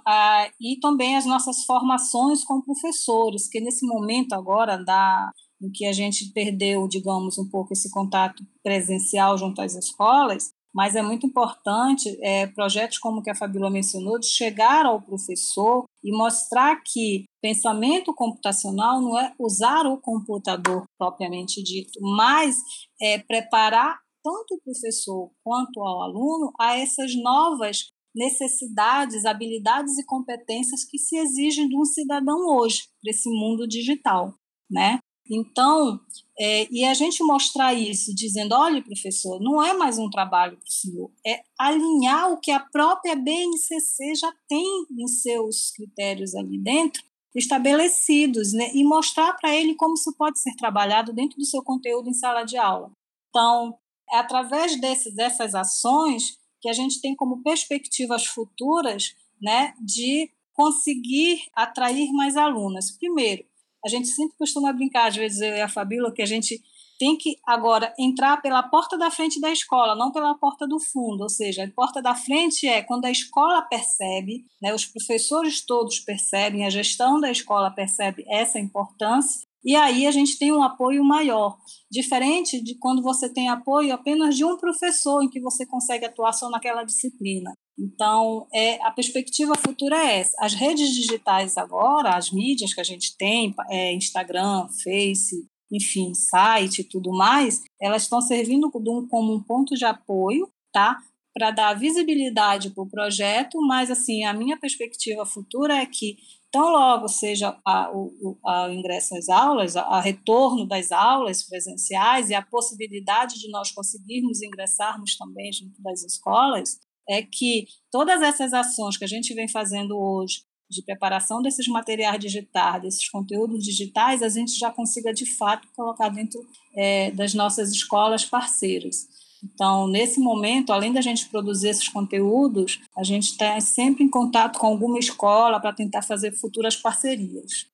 e também as nossas formações com professores, que nesse momento agora da em que a gente perdeu, digamos, um pouco esse contato presencial junto às escolas, mas é muito importante é, projetos como que a Fabíola mencionou, de chegar ao professor e mostrar que pensamento computacional não é usar o computador propriamente dito, mas é preparar tanto o professor quanto ao aluno a essas novas necessidades, habilidades e competências que se exigem de um cidadão hoje, para esse mundo digital, né? Então, é, e a gente mostrar isso dizendo, olha, professor, não é mais um trabalho para o senhor, é alinhar o que a própria BNCC já tem em seus critérios ali dentro, estabelecidos, né, e mostrar para ele como isso pode ser trabalhado dentro do seu conteúdo em sala de aula. Então, é através desse, dessas ações que a gente tem como perspectivas futuras né, de conseguir atrair mais alunas. Primeiro, a gente sempre costuma brincar, às vezes eu e a Fabíola, que a gente tem que agora entrar pela porta da frente da escola, não pela porta do fundo. Ou seja, a porta da frente é quando a escola percebe, né, os professores todos percebem, a gestão da escola percebe essa importância, e aí a gente tem um apoio maior. Diferente de quando você tem apoio apenas de um professor, em que você consegue atuar só naquela disciplina. Então, é, a perspectiva futura é essa. As redes digitais agora, as mídias que a gente tem, é, Instagram, Face, enfim, site e tudo mais, elas estão servindo como um ponto de apoio, tá? Para dar visibilidade para o projeto, mas assim, a minha perspectiva futura é que tão logo seja a, o, a ingresso às aulas, a, a, retorno das aulas presenciais e a possibilidade de nós conseguirmos ingressarmos também junto das escolas, é que todas essas ações que a gente vem fazendo hoje, de preparação desses materiais digitais, desses conteúdos digitais, a gente já consiga de fato colocar dentro é, das nossas escolas parceiras. Então, nesse momento, além da gente produzir esses conteúdos, a gente está sempre em contato com alguma escola para tentar fazer futuras parcerias.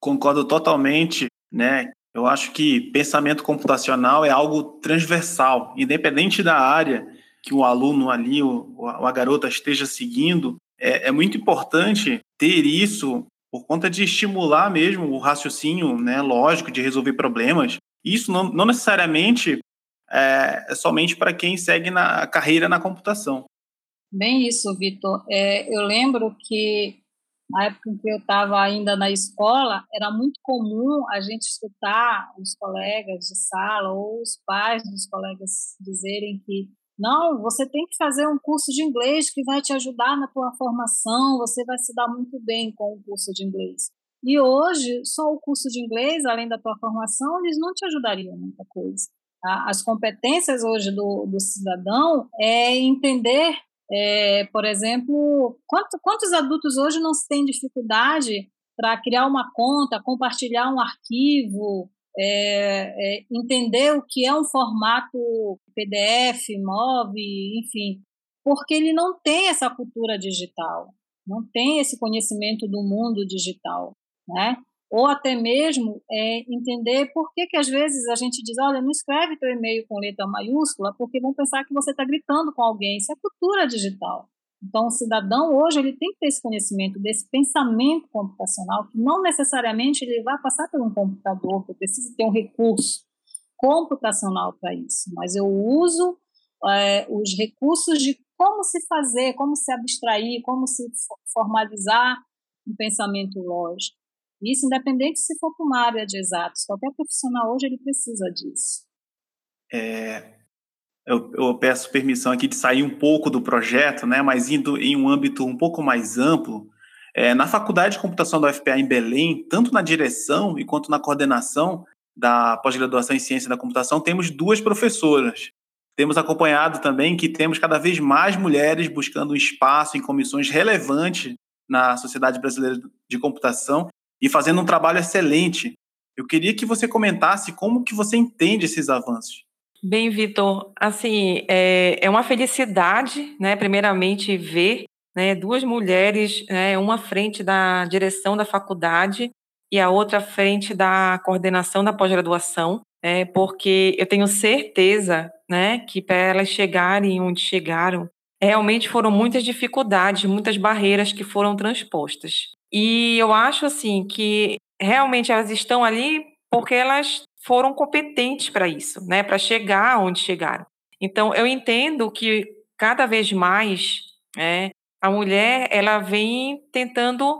Concordo totalmente, né? Eu acho que pensamento computacional é algo transversal, independente da área que o aluno ali, ou a garota esteja seguindo, é, é muito importante ter isso por conta de estimular mesmo o raciocínio né, lógico de resolver problemas. Isso não, não necessariamente é, é somente para quem segue na carreira na computação. Bem isso, Vitor. É, eu lembro que na época em que eu estava ainda na escola, era muito comum a gente escutar os colegas de sala ou os pais dos colegas dizerem que não, você tem que fazer um curso de inglês que vai te ajudar na tua formação, você vai se dar muito bem com o curso de inglês. E hoje, só o curso de inglês, além da tua formação, eles não te ajudariam muita coisa. As competências hoje do, do cidadão é entender, é, por exemplo, quanto, quantos adultos hoje não têm dificuldade para criar uma conta, compartilhar um arquivo, é, é, entender o que é um formato PDF, MOV, enfim, porque ele não tem essa cultura digital, não tem esse conhecimento do mundo digital, né? Ou até mesmo é, entender por que, que às vezes a gente diz, olha, não escreve teu e-mail com letra maiúscula, porque vão pensar que você está gritando com alguém. Isso é cultura digital. Então, o cidadão hoje ele tem que ter esse conhecimento desse pensamento computacional, que não necessariamente ele vai passar por um computador, que precisa ter um recurso computacional para isso, mas eu uso é, os recursos de como se fazer, como se abstrair, como se formalizar um pensamento lógico. Isso independente se for para uma área de exatos, qualquer profissional hoje ele precisa disso. É, eu, eu, peço permissão aqui de sair um pouco do projeto, né, mas indo em um âmbito um pouco mais amplo. É, na Faculdade de Computação da UFPA em Belém, tanto na direção e quanto na coordenação da pós-graduação em Ciência da Computação, temos duas professoras. Temos acompanhado também que temos cada vez mais mulheres buscando um espaço em comissões relevantes na Sociedade Brasileira de Computação e fazendo um trabalho excelente. Eu queria que você comentasse como que você entende esses avanços. Bem, Vitor, assim, é, é uma felicidade, né, primeiramente, ver né, duas mulheres, né, uma frente da direção da faculdade e a outra frente da coordenação da pós-graduação, é, porque eu tenho certeza né, que para elas chegarem onde chegaram, realmente foram muitas dificuldades, muitas barreiras que foram transpostas. E eu acho assim que realmente elas estão ali porque elas foram competentes para isso, né, para chegar onde chegaram. Então, eu entendo que cada vez mais é, a mulher ela vem tentando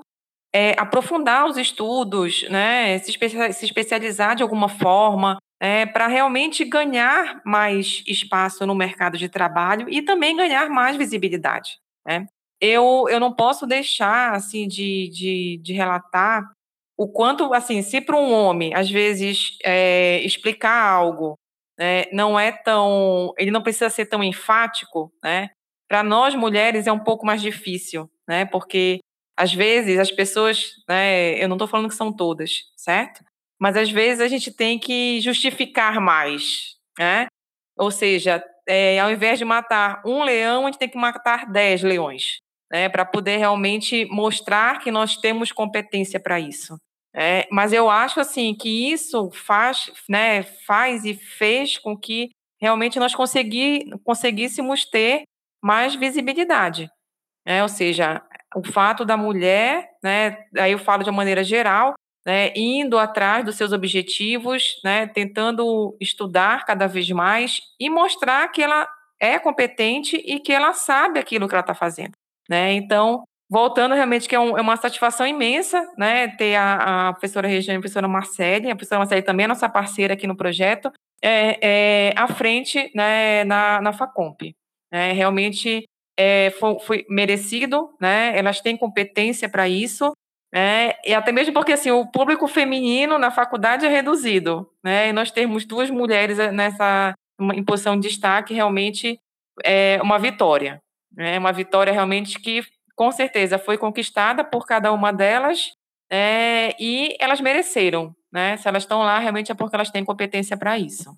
é, aprofundar os estudos, né, se, se especializar de alguma forma, é, para realmente ganhar mais espaço no mercado de trabalho e também ganhar mais visibilidade. Né? Eu, eu não posso deixar assim de, de, de relatar o quanto, assim, se para um homem, às vezes, é, explicar algo né, não é tão. Ele não precisa ser tão enfático, né? Para nós mulheres é um pouco mais difícil, né? Porque às vezes as pessoas, né, eu não estou falando que são todas, certo? Mas às vezes a gente tem que justificar mais, né? Ou seja, é, ao invés de matar um leão, a gente tem que matar dez leões, né? Para poder realmente mostrar que nós temos competência para isso. É, mas eu acho assim que isso faz, né, faz e fez com que realmente nós consegui, conseguíssemos ter mais visibilidade. Né? Ou seja, o fato da mulher, né, aí eu falo de uma maneira geral, né, indo atrás dos seus objetivos, né, tentando estudar cada vez mais e mostrar que ela é competente e que ela sabe aquilo que ela está fazendo. Né? Então, voltando realmente, que é, um, é, uma satisfação imensa né, ter a, a professora Regiane e a professora Marcele, a professora Marcele também é nossa parceira aqui no projeto, é, é, à frente né, na, na FACOMP. É, realmente é, foi, foi, merecido, né, elas têm competência para isso, né, e até mesmo porque assim, o público feminino na faculdade é reduzido, né, e nós temos duas mulheres nessa em posição de destaque, realmente é uma vitória. É uma vitória realmente que com certeza foi conquistada por cada uma delas é, e elas mereceram. Né? Se elas estão lá, realmente é porque elas têm competência para isso.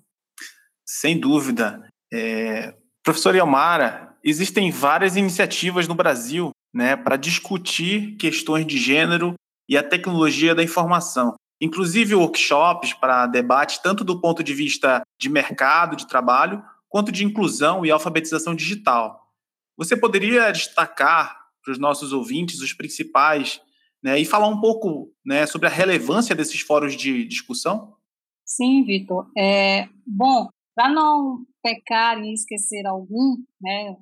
Sem dúvida. É... Professora Yomara, existem várias iniciativas no Brasil né, para discutir questões de gênero e a tecnologia da informação. Inclusive workshops para debate tanto do ponto de vista de mercado de trabalho, quanto de inclusão e alfabetização digital. Você poderia destacar para os nossos ouvintes os principais né, e falar um pouco né, sobre a relevância desses fóruns de discussão? Sim, Vitor. É, bom, para não pecar e esquecer algum, né,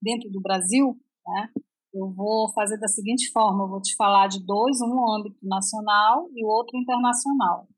dentro do Brasil, né, eu vou fazer da seguinte forma: eu vou te falar de dois, um no âmbito nacional e o outro internacional.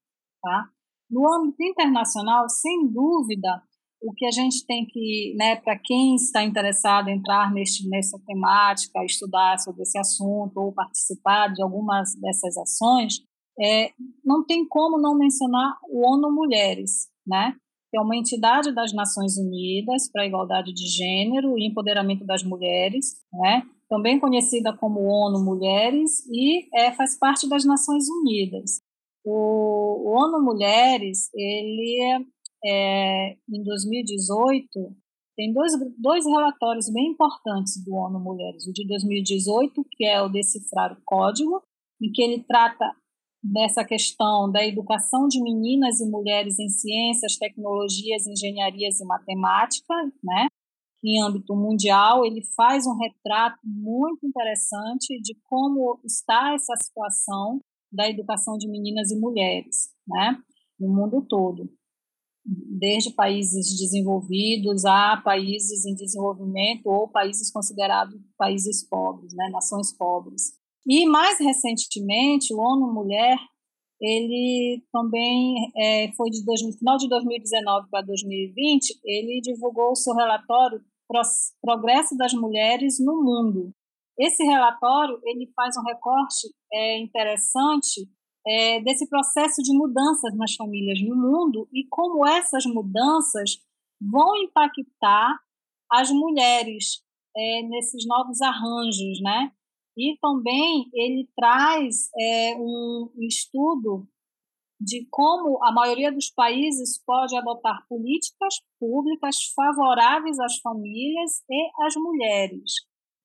Tá? No âmbito internacional, sem dúvida, o que a gente tem que, né, para quem está interessado em entrar neste, nessa temática, estudar sobre esse assunto ou participar de algumas dessas ações, é, não tem como não mencionar o ONU Mulheres, né? que é uma entidade das Nações Unidas para a igualdade de gênero e empoderamento das mulheres, né? também conhecida como ONU Mulheres, e é, faz parte das Nações Unidas. O, o ONU Mulheres, ele é, em 2018, tem dois, dois relatórios bem importantes do ONU Mulheres. O de 2018, que é o Decifrar o Código, em que ele trata dessa questão da educação de meninas e mulheres em ciências, tecnologias, engenharias e matemática, né? em âmbito mundial, ele faz um retrato muito interessante de como está essa situação da educação de meninas e mulheres, né, no mundo todo desde países desenvolvidos a países em desenvolvimento ou países considerados países pobres, né, nações pobres. E mais recentemente, o ONU Mulher, ele também é, foi de final de 2019 para 2020, ele divulgou o seu relatório Progresso das Mulheres no Mundo. Esse relatório ele faz um recorte é, interessante é, desse processo de mudanças nas famílias no mundo e como essas mudanças vão impactar as mulheres é, nesses novos arranjos, né? E também ele traz é, um estudo de como a maioria dos países pode adotar políticas públicas favoráveis às famílias e às mulheres,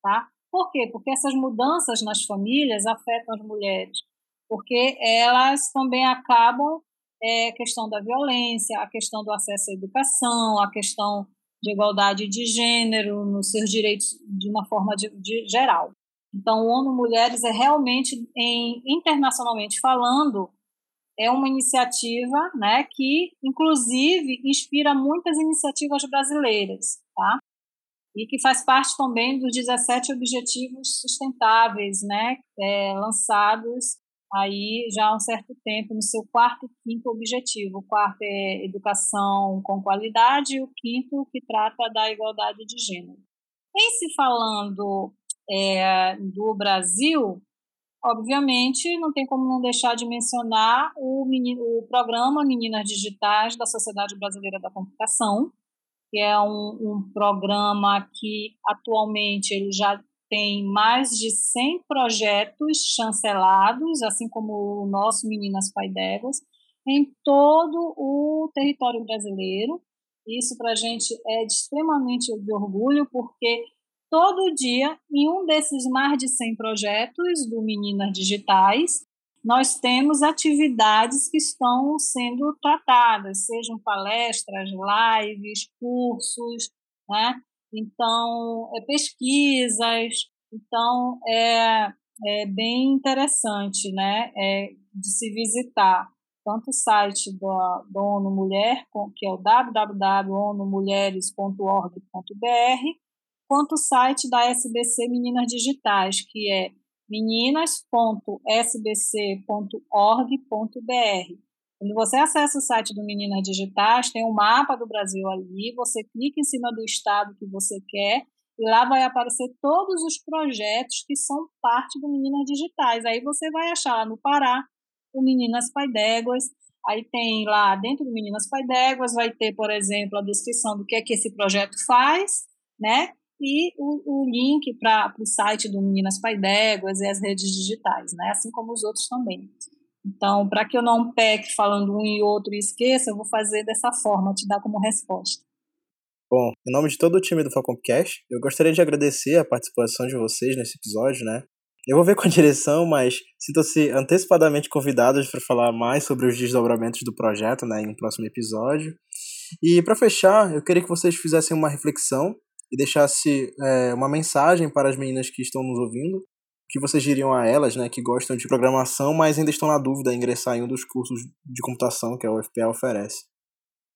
tá? Por quê? Porque essas mudanças nas famílias afetam as mulheres porque elas também acabam é, a questão da violência, a questão do acesso à educação, a questão de igualdade de gênero, nos seus direitos de uma forma de, de geral. Então, o ONU Mulheres é realmente, em, internacionalmente falando, é uma iniciativa né, que, inclusive, inspira muitas iniciativas brasileiras, tá? e que faz parte também dos 17 Objetivos Sustentáveis né, é, lançados aí já há um certo tempo no seu quarto e quinto objetivo. O quarto é educação com qualidade e o quinto que trata da igualdade de gênero. Em se falando é, do Brasil, obviamente não tem como não deixar de mencionar o, menino, o programa Meninas Digitais da Sociedade Brasileira da Computação, que é um, um programa que atualmente ele já tem mais de 100 projetos chancelados, assim como o nosso Meninas Paidéguas, em todo o território brasileiro. Isso para a gente é extremamente de orgulho, porque todo dia, em um desses mais de 100 projetos do Meninas Digitais, nós temos atividades que estão sendo tratadas, sejam palestras, lives, cursos, né? Então, é, pesquisas. Então, é, é bem interessante, né? É, de se visitar tanto o site da, da ONU Mulher, que é o www.onumulheres.org.br, quanto o site da SBC Meninas Digitais, que é meninas.sbc.org.br. Quando você acessa o site do Meninas Digitais, tem um mapa do Brasil ali, você clica em cima do estado que você quer e lá vai aparecer todos os projetos que são parte do Meninas Digitais. Aí você vai achar lá no Pará o Meninas Pai d'Éguas, aí tem lá dentro do Meninas Pai d'Éguas, vai ter, por exemplo, a descrição do que é que esse projeto faz, né? E o, o link para o site do Meninas Pai d'Éguas e as redes digitais, né? Assim como os outros também. Então, para que eu não peque falando um e outro e esqueça, eu vou fazer dessa forma, te dar como resposta. Bom, em nome de todo o time do Falconcast, eu gostaria de agradecer a participação de vocês nesse episódio, né? Eu vou ver com a <laughs> direção, mas sintam-se antecipadamente convidados para falar mais sobre os desdobramentos do projeto, né, em um próximo episódio. E para fechar, eu queria que vocês fizessem uma reflexão e deixasse é, uma mensagem para as meninas que estão nos ouvindo que vocês diriam a elas, né, que gostam de programação, mas ainda estão na dúvida em ingressar em um dos cursos de computação que a UFPA oferece?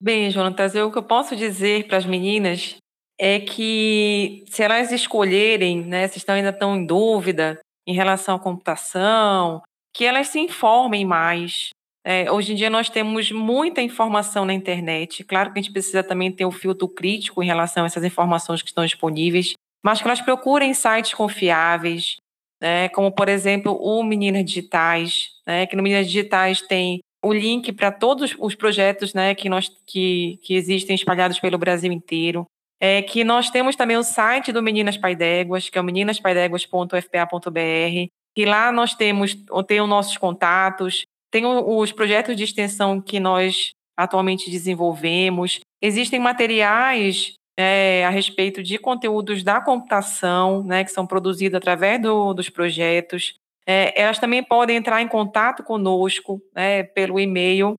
Bem, Jonatas, o que eu posso dizer para as meninas é que se elas escolherem, né, se estão ainda estão em dúvida em relação à computação, que elas se informem mais. É, hoje em dia nós temos muita informação na internet. Claro que a gente precisa também ter um filtro crítico em relação a essas informações que estão disponíveis, mas que elas procurem sites confiáveis, né, como por exemplo o Meninas Digitais, né, que no Meninas Digitais tem o link para todos os projetos né, que, nós, que, que existem espalhados pelo Brasil inteiro. É que nós temos também o site do Meninas Pai d'Éguas, que é o meninaspaidéguas.fpa.br, que lá nós temos tem os nossos contatos, tem os projetos de extensão que nós atualmente desenvolvemos, existem materiais é, a respeito de conteúdos da computação, né, que são produzidos através do, dos projetos. É, elas também podem entrar em contato conosco né, pelo e-mail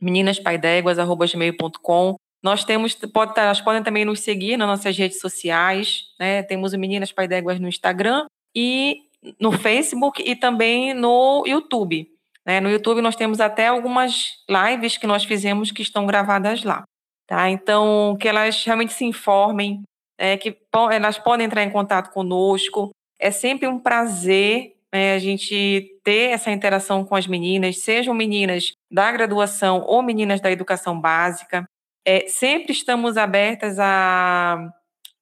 meninaspaidéguas.com. Nós temos, pode, elas podem também nos seguir nas nossas redes sociais, né? Temos o Meninas Paidéguas no Instagram e no Facebook e também no YouTube. Né? No YouTube nós temos até algumas lives que nós fizemos que estão gravadas lá. Tá? Então, que elas realmente se informem, é, que elas podem entrar em contato conosco. É sempre um prazer né, a gente ter essa interação com as meninas, sejam meninas da graduação ou meninas da educação básica. É, sempre estamos abertas a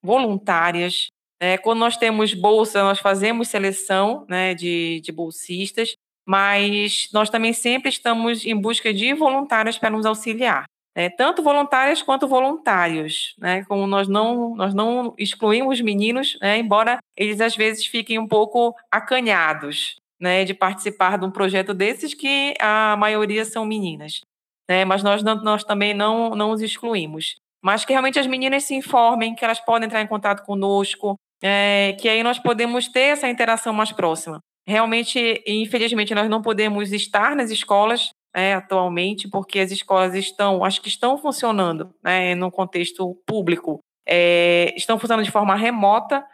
voluntárias. Né? Quando nós temos bolsa, nós fazemos seleção né, de, de bolsistas, mas nós também sempre estamos em busca de voluntárias para nos auxiliar né, tanto voluntárias quanto voluntários, né, como nós não, nós não excluímos meninos, né, embora eles às vezes fiquem um pouco acanhados né, de participar de um projeto desses, que a maioria são meninas. Né, mas nós, não, nós também não, não os excluímos. Mas que realmente as meninas se informem, que elas podem entrar em contato conosco, é, que aí nós podemos ter essa interação mais próxima. Realmente, infelizmente, nós não podemos estar nas escolas é, atualmente, porque as escolas estão, acho que estão funcionando né, no contexto público, é, estão funcionando de forma remota,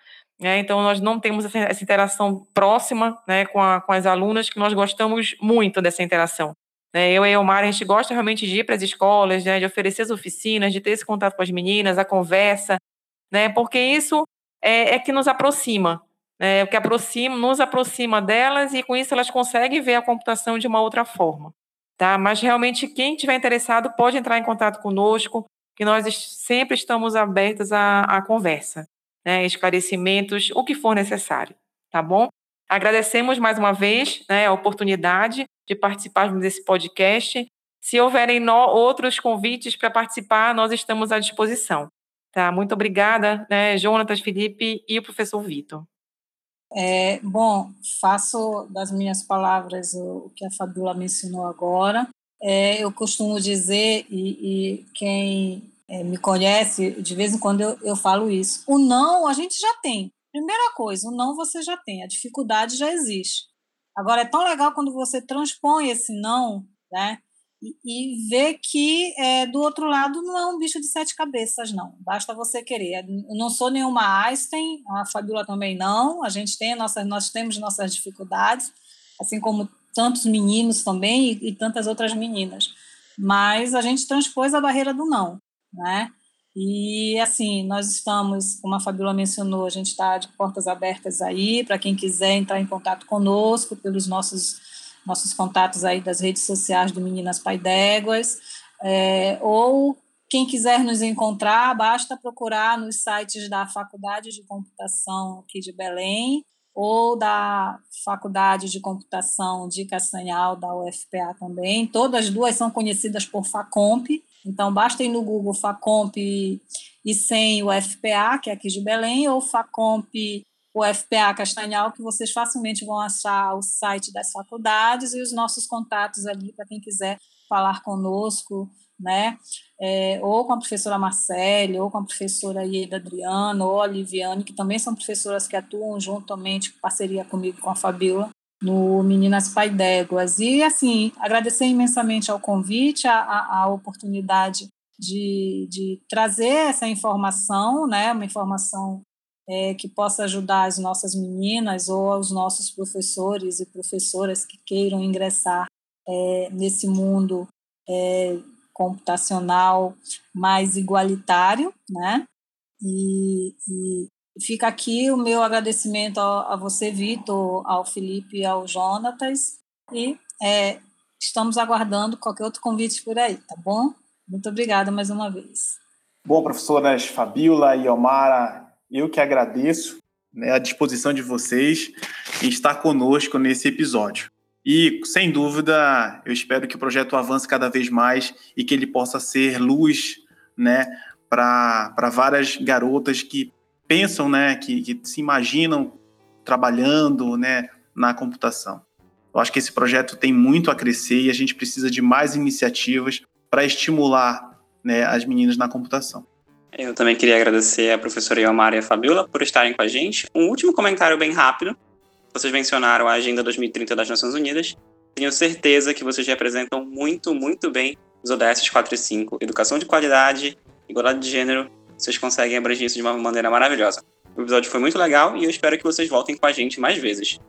né, então nós não temos essa, essa interação próxima né, com, a, com as alunas, que nós gostamos muito dessa interação. Né, eu e a Omar, a gente gosta realmente de ir para as escolas, né, de oferecer as oficinas, de ter esse contato com as meninas, a conversa, né, porque isso é, é que nos aproxima, né, o que aproxima, nos aproxima delas e com isso elas conseguem ver a computação de uma outra forma tá? Mas realmente quem tiver interessado pode entrar em contato conosco, que nós sempre estamos abertos à, à conversa, né? Esclarecimentos, o que for necessário, tá bom? Agradecemos mais uma vez né, a oportunidade de participar desse podcast. Se houverem no, outros convites para participar, nós estamos à disposição. Tá? Muito obrigada, né, Jonatas, Felipe e o professor Vitor. É, bom, faço das minhas palavras o, que a Fabiola mencionou agora. É, eu costumo dizer, e, e quem é, me conhece, de vez em quando eu, eu falo isso: o não a gente já tem. Primeira coisa, o não você já tem, a dificuldade já existe. Agora, é tão legal quando você transpõe esse não, né? E, vê que é, do outro lado não é um bicho de sete cabeças, não. Basta você querer. Eu não sou nenhuma Einstein, a Fabiola também não. A gente tem nossas, nós temos nossas dificuldades, assim como tantos meninos também e, e tantas outras meninas. Mas a gente transpôs a barreira do não, né? E assim, nós estamos, como a Fabiola mencionou, a gente está de portas abertas aí para quem quiser entrar em contato conosco pelos nossos nossos contatos aí das redes sociais do Meninas Pai d'Éguas, é, ou quem quiser nos encontrar, basta procurar nos sites da Faculdade de Computação aqui de Belém, ou da Faculdade de Computação de Castanhal, da UFPA também. Todas duas são conhecidas por FACOMP, então, basta ir no Google Facomp e sem o FPA, que é aqui de Belém, ou Facomp o FPA Castanhal, que vocês facilmente vão achar o site das faculdades e os nossos contatos ali para quem quiser falar conosco, né? É, ou com a professora Marcele, ou com a professora Ieda Adriana, ou a Liviane, que também são professoras que atuam juntamente, parceria comigo, com a Fabiola, no Meninas Pai d'Éguas. E, assim, agradecer imensamente ao convite, a, a, a oportunidade de, de, trazer essa informação, né, uma informação é, que possa ajudar as nossas meninas ou os nossos professores e professoras que queiram ingressar é, nesse mundo é, computacional mais igualitário, né? E, e, Fica aqui o meu agradecimento a, a você, Vitor, ao Felipe e ao Jonatas. E estamos aguardando qualquer outro convite por aí, tá bom? Muito obrigada mais uma vez. Bom, professoras Fabiola e Omara, eu que agradeço né, a disposição de vocês em estar conosco nesse episódio. E, sem dúvida, eu espero que o projeto avance cada vez mais e que ele possa ser luz né, para várias garotas que pensam, né, que, que se imaginam trabalhando, né, na computação. Eu acho que esse projeto tem muito a crescer e a gente precisa de mais iniciativas para estimular né, as meninas na computação. Eu também queria agradecer a professora Iomara e a Fabiola por estarem com a gente. Um último comentário bem rápido. Vocês mencionaram a Agenda 2030 das Nações Unidas. Tenho certeza que vocês representam muito, muito bem os ODS 4 e 5. Educação de qualidade, igualdade de gênero vocês conseguem abranger isso de uma maneira maravilhosa. O episódio foi muito legal e eu espero que vocês voltem com a gente mais vezes.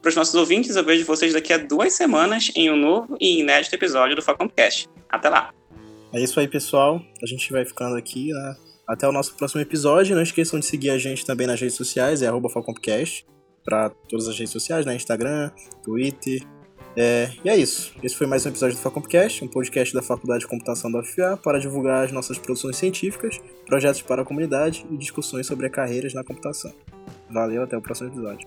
Para os nossos ouvintes, eu vejo vocês daqui a duas semanas em um novo e inédito episódio do Facompcast. Até lá! É isso aí, pessoal. A gente vai ficando aqui. Né? Até o nosso próximo episódio. Não esqueçam de seguir a gente também nas redes sociais, é arroba Falcompcast, para todas as redes sociais, né? Instagram, Twitter, é, e é isso. Esse foi mais um episódio do Facompcast, um podcast da Faculdade de Computação da UFA para divulgar as nossas produções científicas, projetos para a comunidade e discussões sobre carreiras na computação. Valeu, até o próximo episódio.